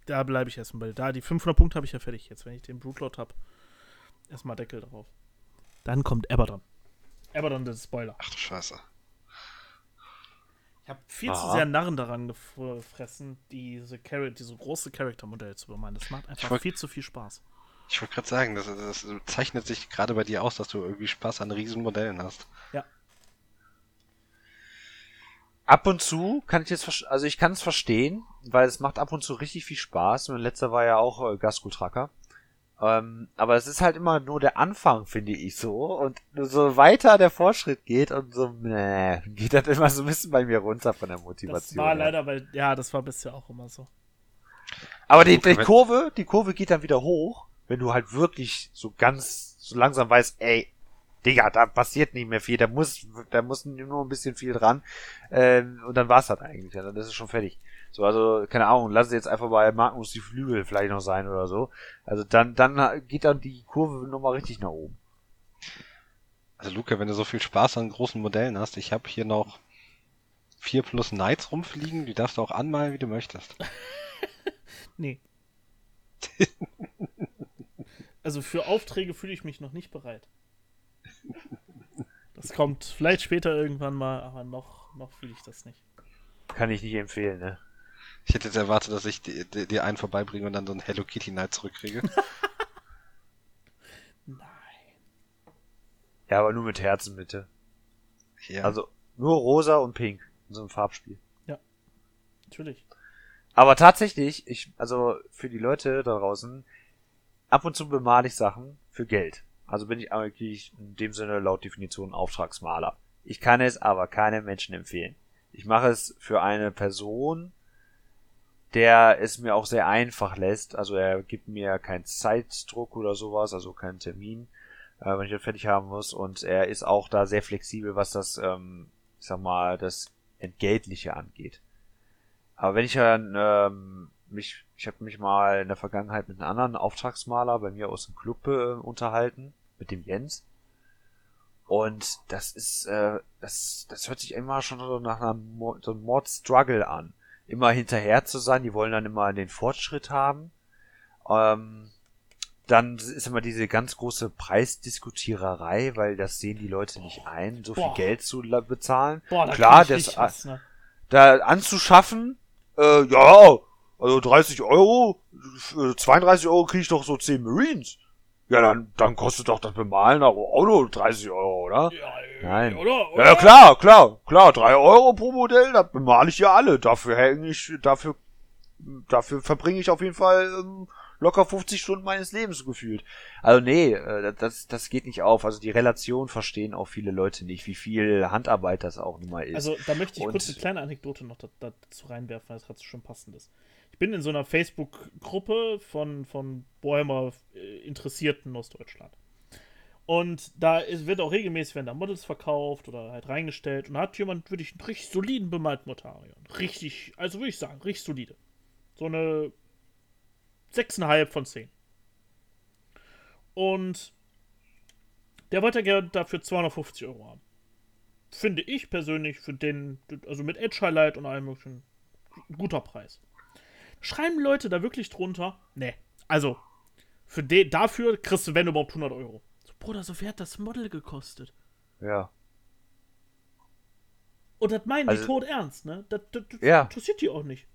Da bleibe ich erstmal bei. Da, die 500 Punkte habe ich ja fertig. Jetzt, wenn ich den Blutlord habe, erstmal Deckel drauf. Dann kommt Abaddon. Abaddon, das ist Spoiler. Ach du Scheiße. Ich habe viel zu Aha. sehr Narren daran gefressen, diese, Char diese große Charaktermodelle zu bemalen. Das macht einfach wollt- viel zu viel Spaß. Ich wollte gerade sagen, das, das zeichnet sich gerade bei dir aus, dass du irgendwie Spaß an Riesenmodellen hast. Ab und zu kann ich jetzt, also ich kann es verstehen, weil es macht ab und zu richtig viel Spaß. Mein letzter war ja auch äh, Gasco Tracker. Ähm, aber es ist halt immer nur der Anfang, finde ich so. Und so weiter der Fortschritt geht und so, nee, geht das immer so ein bisschen bei mir runter von der Das Motivation. war her. leider, weil, ja, das war bisher auch immer so. Aber die, die Kurve, die Kurve geht dann wieder hoch, wenn du halt wirklich so ganz, so langsam weißt, ey, Digga, da passiert nicht mehr viel, da muss, da muss nur ein bisschen viel dran. Ähm, und dann war's das eigentlich, dann ist es schon fertig. So, also, keine Ahnung, lass es jetzt einfach bei Magnus die Flügel vielleicht noch sein oder so. Also dann, dann geht dann die Kurve nochmal richtig nach oben. Also Luca, wenn du so viel Spaß an großen Modellen hast, ich habe hier noch vier plus Knights rumfliegen, die darfst du auch anmalen, wie du möchtest. nee. also für Aufträge fühle ich mich noch nicht bereit. Das kommt vielleicht später irgendwann mal, aber noch, noch fühle ich das nicht. Kann ich nicht empfehlen, ne? Ich hätte jetzt erwartet, dass ich dir einen vorbeibringe und dann so ein Hello Kitty Night zurückkriege. Nein. Ja, aber nur mit Herzen bitte. Ja. Also nur rosa und pink in so einem Farbspiel. Ja. Natürlich. Aber tatsächlich, ich, also für die Leute da draußen, ab und zu bemale ich Sachen für Geld. Also bin ich eigentlich in dem Sinne laut Definition Auftragsmaler. Ich kann es aber keinem Menschen empfehlen. Ich mache es für eine Person, der es mir auch sehr einfach lässt. Also er gibt mir keinen Zeitdruck oder sowas, also keinen Termin, äh, wenn ich das fertig haben muss. Und er ist auch da sehr flexibel, was das, ähm, ich sag mal, das Entgeltliche angeht. Aber wenn ich dann ähm, mich, ich habe mich mal in der Vergangenheit mit einem anderen Auftragsmaler bei mir aus dem Club äh, unterhalten, mit dem Jens. Und das ist, äh, das, das hört sich immer schon so nach einem so Mord-Struggle an. Immer hinterher zu sein, die wollen dann immer den Fortschritt haben. Ähm, dann ist immer diese ganz große Preisdiskutiererei, weil das sehen die Leute nicht ein, so Boah. viel Geld zu bezahlen. Boah, Klar, das was, ne? da anzuschaffen, äh, ja, also 30 Euro, 32 Euro kriege ich doch so 10 Marines. Ja, dann, dann kostet doch das Bemalen auch nur 30 Euro, oder? Ja, Nein. Oder, oder? Ja, klar, klar, klar. 3 Euro pro Modell, das bemale ich ja alle. Dafür hänge ich, dafür, dafür verbringe ich auf jeden Fall ähm, locker 50 Stunden meines Lebens gefühlt. Also nee, äh, das, das geht nicht auf. Also die Relation verstehen auch viele Leute nicht, wie viel Handarbeit das auch nun mal ist. Also da möchte ich Und kurz eine kleine Anekdote noch dazu reinwerfen, weil das gerade schon passend ist. Ich bin in so einer Facebook-Gruppe von, von Bäumer äh, Interessierten aus Deutschland. Und da ist, wird auch regelmäßig werden da Models verkauft oder halt reingestellt. Und da hat jemand wirklich einen richtig soliden bemalten Motarion. Richtig, also würde ich sagen, richtig solide. So eine 6,5 von 10. Und der wollte gerne dafür 250 Euro haben. Finde ich persönlich für den, also mit Edge Highlight und allem möglichen, guter Preis. Schreiben Leute da wirklich drunter? Ne. Also, für den, dafür kriegst du, wenn überhaupt, 100 Euro. Bruder, so viel hat das Model gekostet. Ja. Und das meinen also, die tot ernst, ne? Das, das, das ja. interessiert die auch nicht.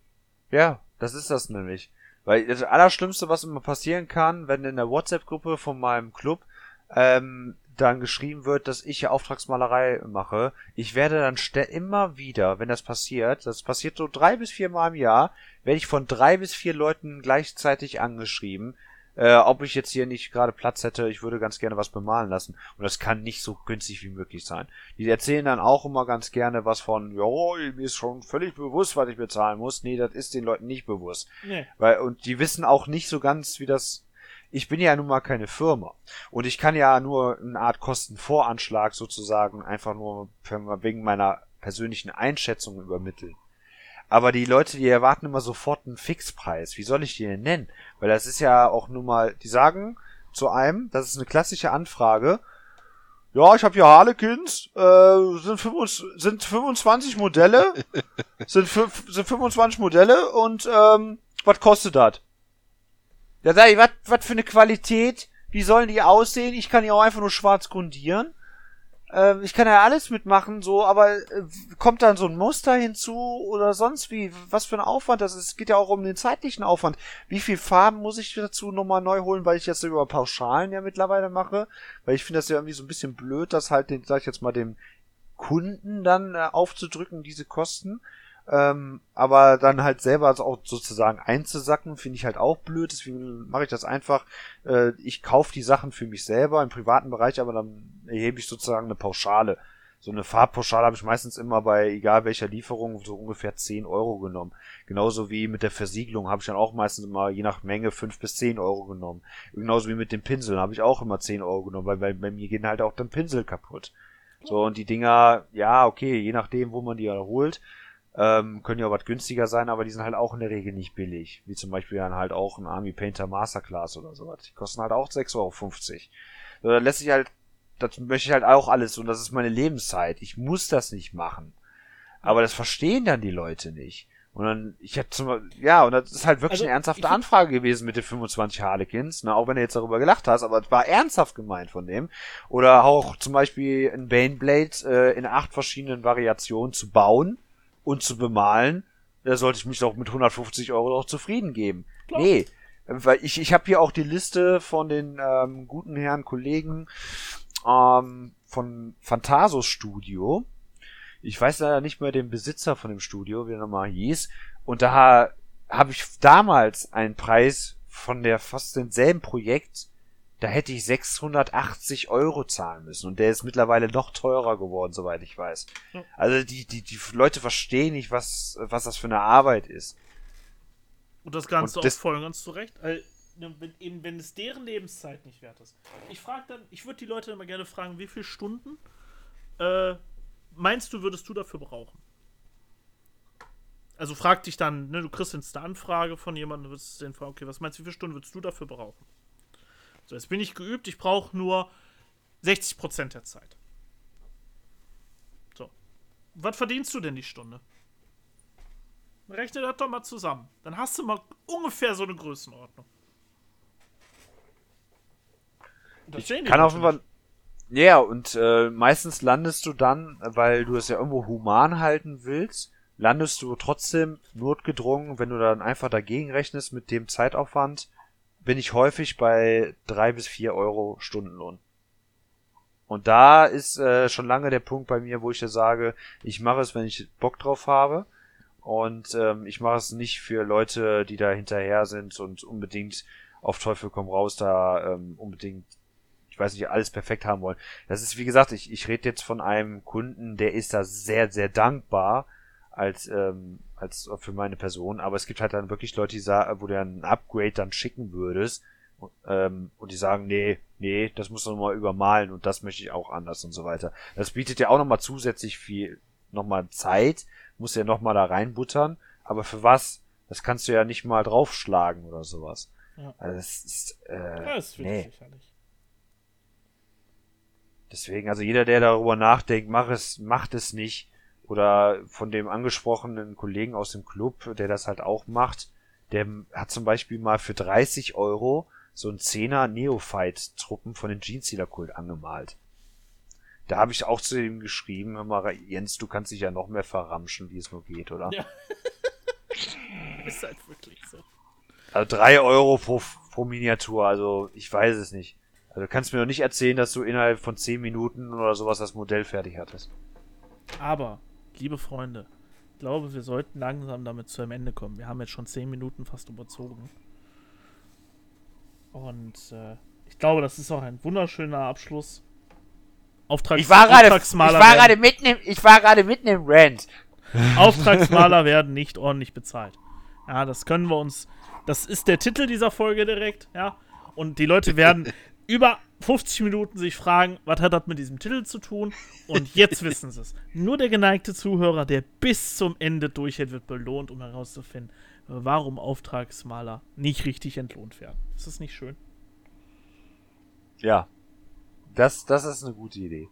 Ja, das ist das nämlich. Weil das Allerschlimmste, was immer passieren kann, wenn in der WhatsApp-Gruppe von meinem Club ähm, dann geschrieben wird, dass ich ja Auftragsmalerei mache, ich werde dann immer wieder, wenn das passiert, das passiert so drei bis vier Mal im Jahr, werde ich von drei bis vier Leuten gleichzeitig angeschrieben, äh, ob ich jetzt hier nicht gerade Platz hätte, ich würde ganz gerne was bemalen lassen. Und das kann nicht so günstig wie möglich sein. Die erzählen dann auch immer ganz gerne was von, ja, mir ist schon völlig bewusst, was ich bezahlen muss. Nee, das ist den Leuten nicht bewusst. Nee. Weil, und die wissen auch nicht so ganz, wie das ich bin ja nun mal keine Firma. Und ich kann ja nur eine Art Kostenvoranschlag sozusagen einfach nur wegen meiner persönlichen Einschätzung übermitteln. Aber die Leute, die erwarten immer sofort einen Fixpreis. Wie soll ich die denn nennen? Weil das ist ja auch nun mal, die sagen zu einem, das ist eine klassische Anfrage. Ja, ich habe hier Harlequins, äh, sind, 25, sind 25 Modelle, sind, sind 25 Modelle und ähm, was kostet das? Da sag ich, was für eine Qualität? Wie sollen die aussehen? Ich kann die auch einfach nur schwarz grundieren. Ähm, ich kann ja alles mitmachen, so, aber äh, kommt dann so ein Muster hinzu oder sonst wie? Was für ein Aufwand das ist? Es geht ja auch um den zeitlichen Aufwand. Wie viel Farben muss ich dazu nochmal neu holen, weil ich jetzt über Pauschalen ja mittlerweile mache? Weil ich finde das ja irgendwie so ein bisschen blöd, das halt den, sag ich jetzt mal, dem Kunden dann äh, aufzudrücken, diese Kosten. Ähm, aber dann halt selber auch sozusagen einzusacken, finde ich halt auch blöd. Deswegen mache ich das einfach. Äh, ich kaufe die Sachen für mich selber im privaten Bereich, aber dann erhebe ich sozusagen eine Pauschale. So eine Fahrpauschale habe ich meistens immer bei egal welcher Lieferung so ungefähr 10 Euro genommen. Genauso wie mit der Versiegelung habe ich dann auch meistens immer je nach Menge 5 bis 10 Euro genommen. Genauso wie mit den Pinseln habe ich auch immer 10 Euro genommen, weil bei, bei mir gehen halt auch dann Pinsel kaputt. So, und die Dinger, ja, okay, je nachdem, wo man die holt, ähm, können ja auch was günstiger sein, aber die sind halt auch in der Regel nicht billig. Wie zum Beispiel dann halt auch ein Army Painter Masterclass oder sowas. Die kosten halt auch 6,50 Euro. So, da lässt sich halt das möchte ich halt auch alles und das ist meine Lebenszeit. Ich muss das nicht machen. Aber das verstehen dann die Leute nicht. Und dann, ich hätte zum ja, und das ist halt wirklich Also, eine ernsthafte Anfrage gewesen mit den 25 Harlequins, ne, auch wenn er jetzt darüber gelacht hast, aber es war ernsthaft gemeint von dem. Oder auch zum Beispiel ein Baneblade äh, in acht verschiedenen Variationen zu bauen und zu bemalen, da sollte ich mich doch mit 150 Euro doch zufrieden geben. Klar. Nee, weil ich, ich habe hier auch die Liste von den ähm, guten Herren Kollegen ähm, von Phantasos Studio. Ich weiß leider nicht mehr den Besitzer von dem Studio, wie er nochmal hieß. Und da habe ich damals einen Preis von der fast denselben Projekt, da hätte ich 680 Euro zahlen müssen. Und der ist mittlerweile noch teurer geworden, soweit ich weiß. Also die, die, die Leute verstehen nicht, was, was das für eine Arbeit ist. Und das Ganze Und das- auch voll und ganz zurecht. Weil, ne, wenn, eben, wenn es deren Lebenszeit nicht wert ist. Ich frage dann, ich würde die Leute immer gerne fragen, wie viele Stunden äh, meinst du, würdest du dafür brauchen? Also frag dich dann, ne, du kriegst jetzt eine Anfrage von jemandem, du würdest den fragen, okay, was meinst du, wie viele Stunden würdest du dafür brauchen? So, jetzt bin ich geübt, ich brauche nur 60% der Zeit. So. Was verdienst du denn die Stunde? Rechne das doch mal zusammen. Dann hast du mal ungefähr so eine Größenordnung. Das die Kann auf Leute jeden Fall. Ja, und äh, meistens landest du dann, weil du es ja irgendwo human halten willst, landest du trotzdem notgedrungen, wenn du dann einfach dagegen rechnest mit dem Zeitaufwand, bin ich häufig bei drei bis vier Euro Stundenlohn. Und da ist äh, schon lange der Punkt bei mir, wo ich dir sage, ich mache es, wenn ich Bock drauf habe. Und ähm, ich mache es nicht für Leute, die da hinterher sind und unbedingt auf Teufel komm raus da ähm, unbedingt ich weiß nicht, alles perfekt haben wollen. Das ist, wie gesagt, ich, ich rede jetzt von einem Kunden, der ist da sehr, sehr dankbar als, ähm, als für meine Person. Aber es gibt halt dann wirklich Leute, die sagen, wo du ein Upgrade dann schicken würdest. Ähm, und die sagen, nee, nee, das muss du nochmal übermalen und das möchte ich auch anders und so weiter. Das bietet ja auch nochmal zusätzlich viel, nochmal Zeit, muss ja nochmal da reinbuttern. Aber für was? Das kannst du ja nicht mal draufschlagen oder sowas. Ja. Also das ist, äh, Ja, das nee. wirklich lächerlich. Deswegen, also jeder, der darüber nachdenkt, mach es, macht es nicht. Oder von dem angesprochenen Kollegen aus dem Club, der das halt auch macht, der hat zum Beispiel mal für 30 Euro so ein Zehner Neophyte-Truppen von den Jeansealer-Kult angemalt. Da habe ich auch zu ihm geschrieben, hör mal, Jens, du kannst dich ja noch mehr verramschen, wie es nur geht, oder? Ja. ist halt wirklich so. Also drei Euro pro, pro Miniatur, also ich weiß es nicht. Also du kannst mir doch nicht erzählen, dass du innerhalb von 10 Minuten oder sowas das Modell fertig hattest. Aber, liebe Freunde, ich glaube, wir sollten langsam damit zu einem Ende kommen. Wir haben jetzt schon 10 Minuten fast überzogen. Und äh, ich glaube, das ist auch ein wunderschöner Abschluss. Auftrags Ich war gerade, ich Auftragsmaler, war werden, gerade mitten im, ich war gerade mitten im Rant. Auftragsmaler werden nicht ordentlich bezahlt. Ja, das können wir uns. Das ist der Titel dieser Folge direkt, ja. Und die Leute werden über 50 Minuten sich fragen, was hat das mit diesem Titel zu tun? Und jetzt wissen sie es. Nur der geneigte Zuhörer, der bis zum Ende durchhält, wird belohnt, um herauszufinden, warum Auftragsmaler nicht richtig entlohnt werden. Ist das nicht schön? Ja. Das, das ist eine gute Idee.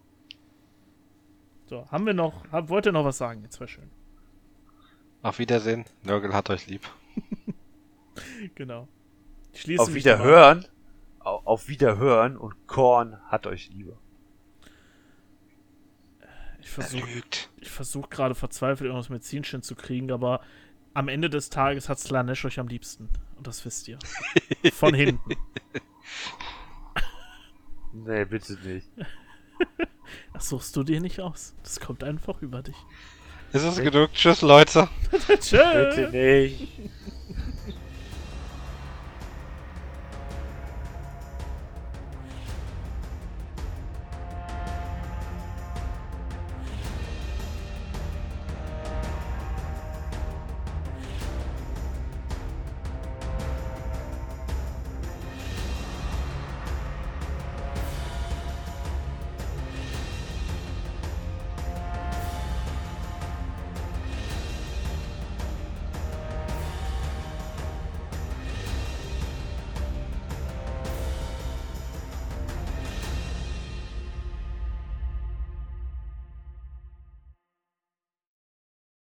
So, haben wir noch, hab, wollt ihr noch was sagen? Jetzt wäre schön. Auf Wiedersehen. Nörgel hat euch lieb. Genau. Auf Wiederhören. Au- Auf Wiederhören und Korn hat euch lieber. Ich versuche versuche gerade verzweifelt irgendwas Medizinchen zu kriegen, aber am Ende des Tages hat Slanesh euch am liebsten. Und das wisst ihr. Von hinten. Nee, bitte nicht. Das suchst du dir nicht aus. Das kommt einfach über dich. Ist es genug? Tschüss, Leute. Tschüss. Bitte nicht.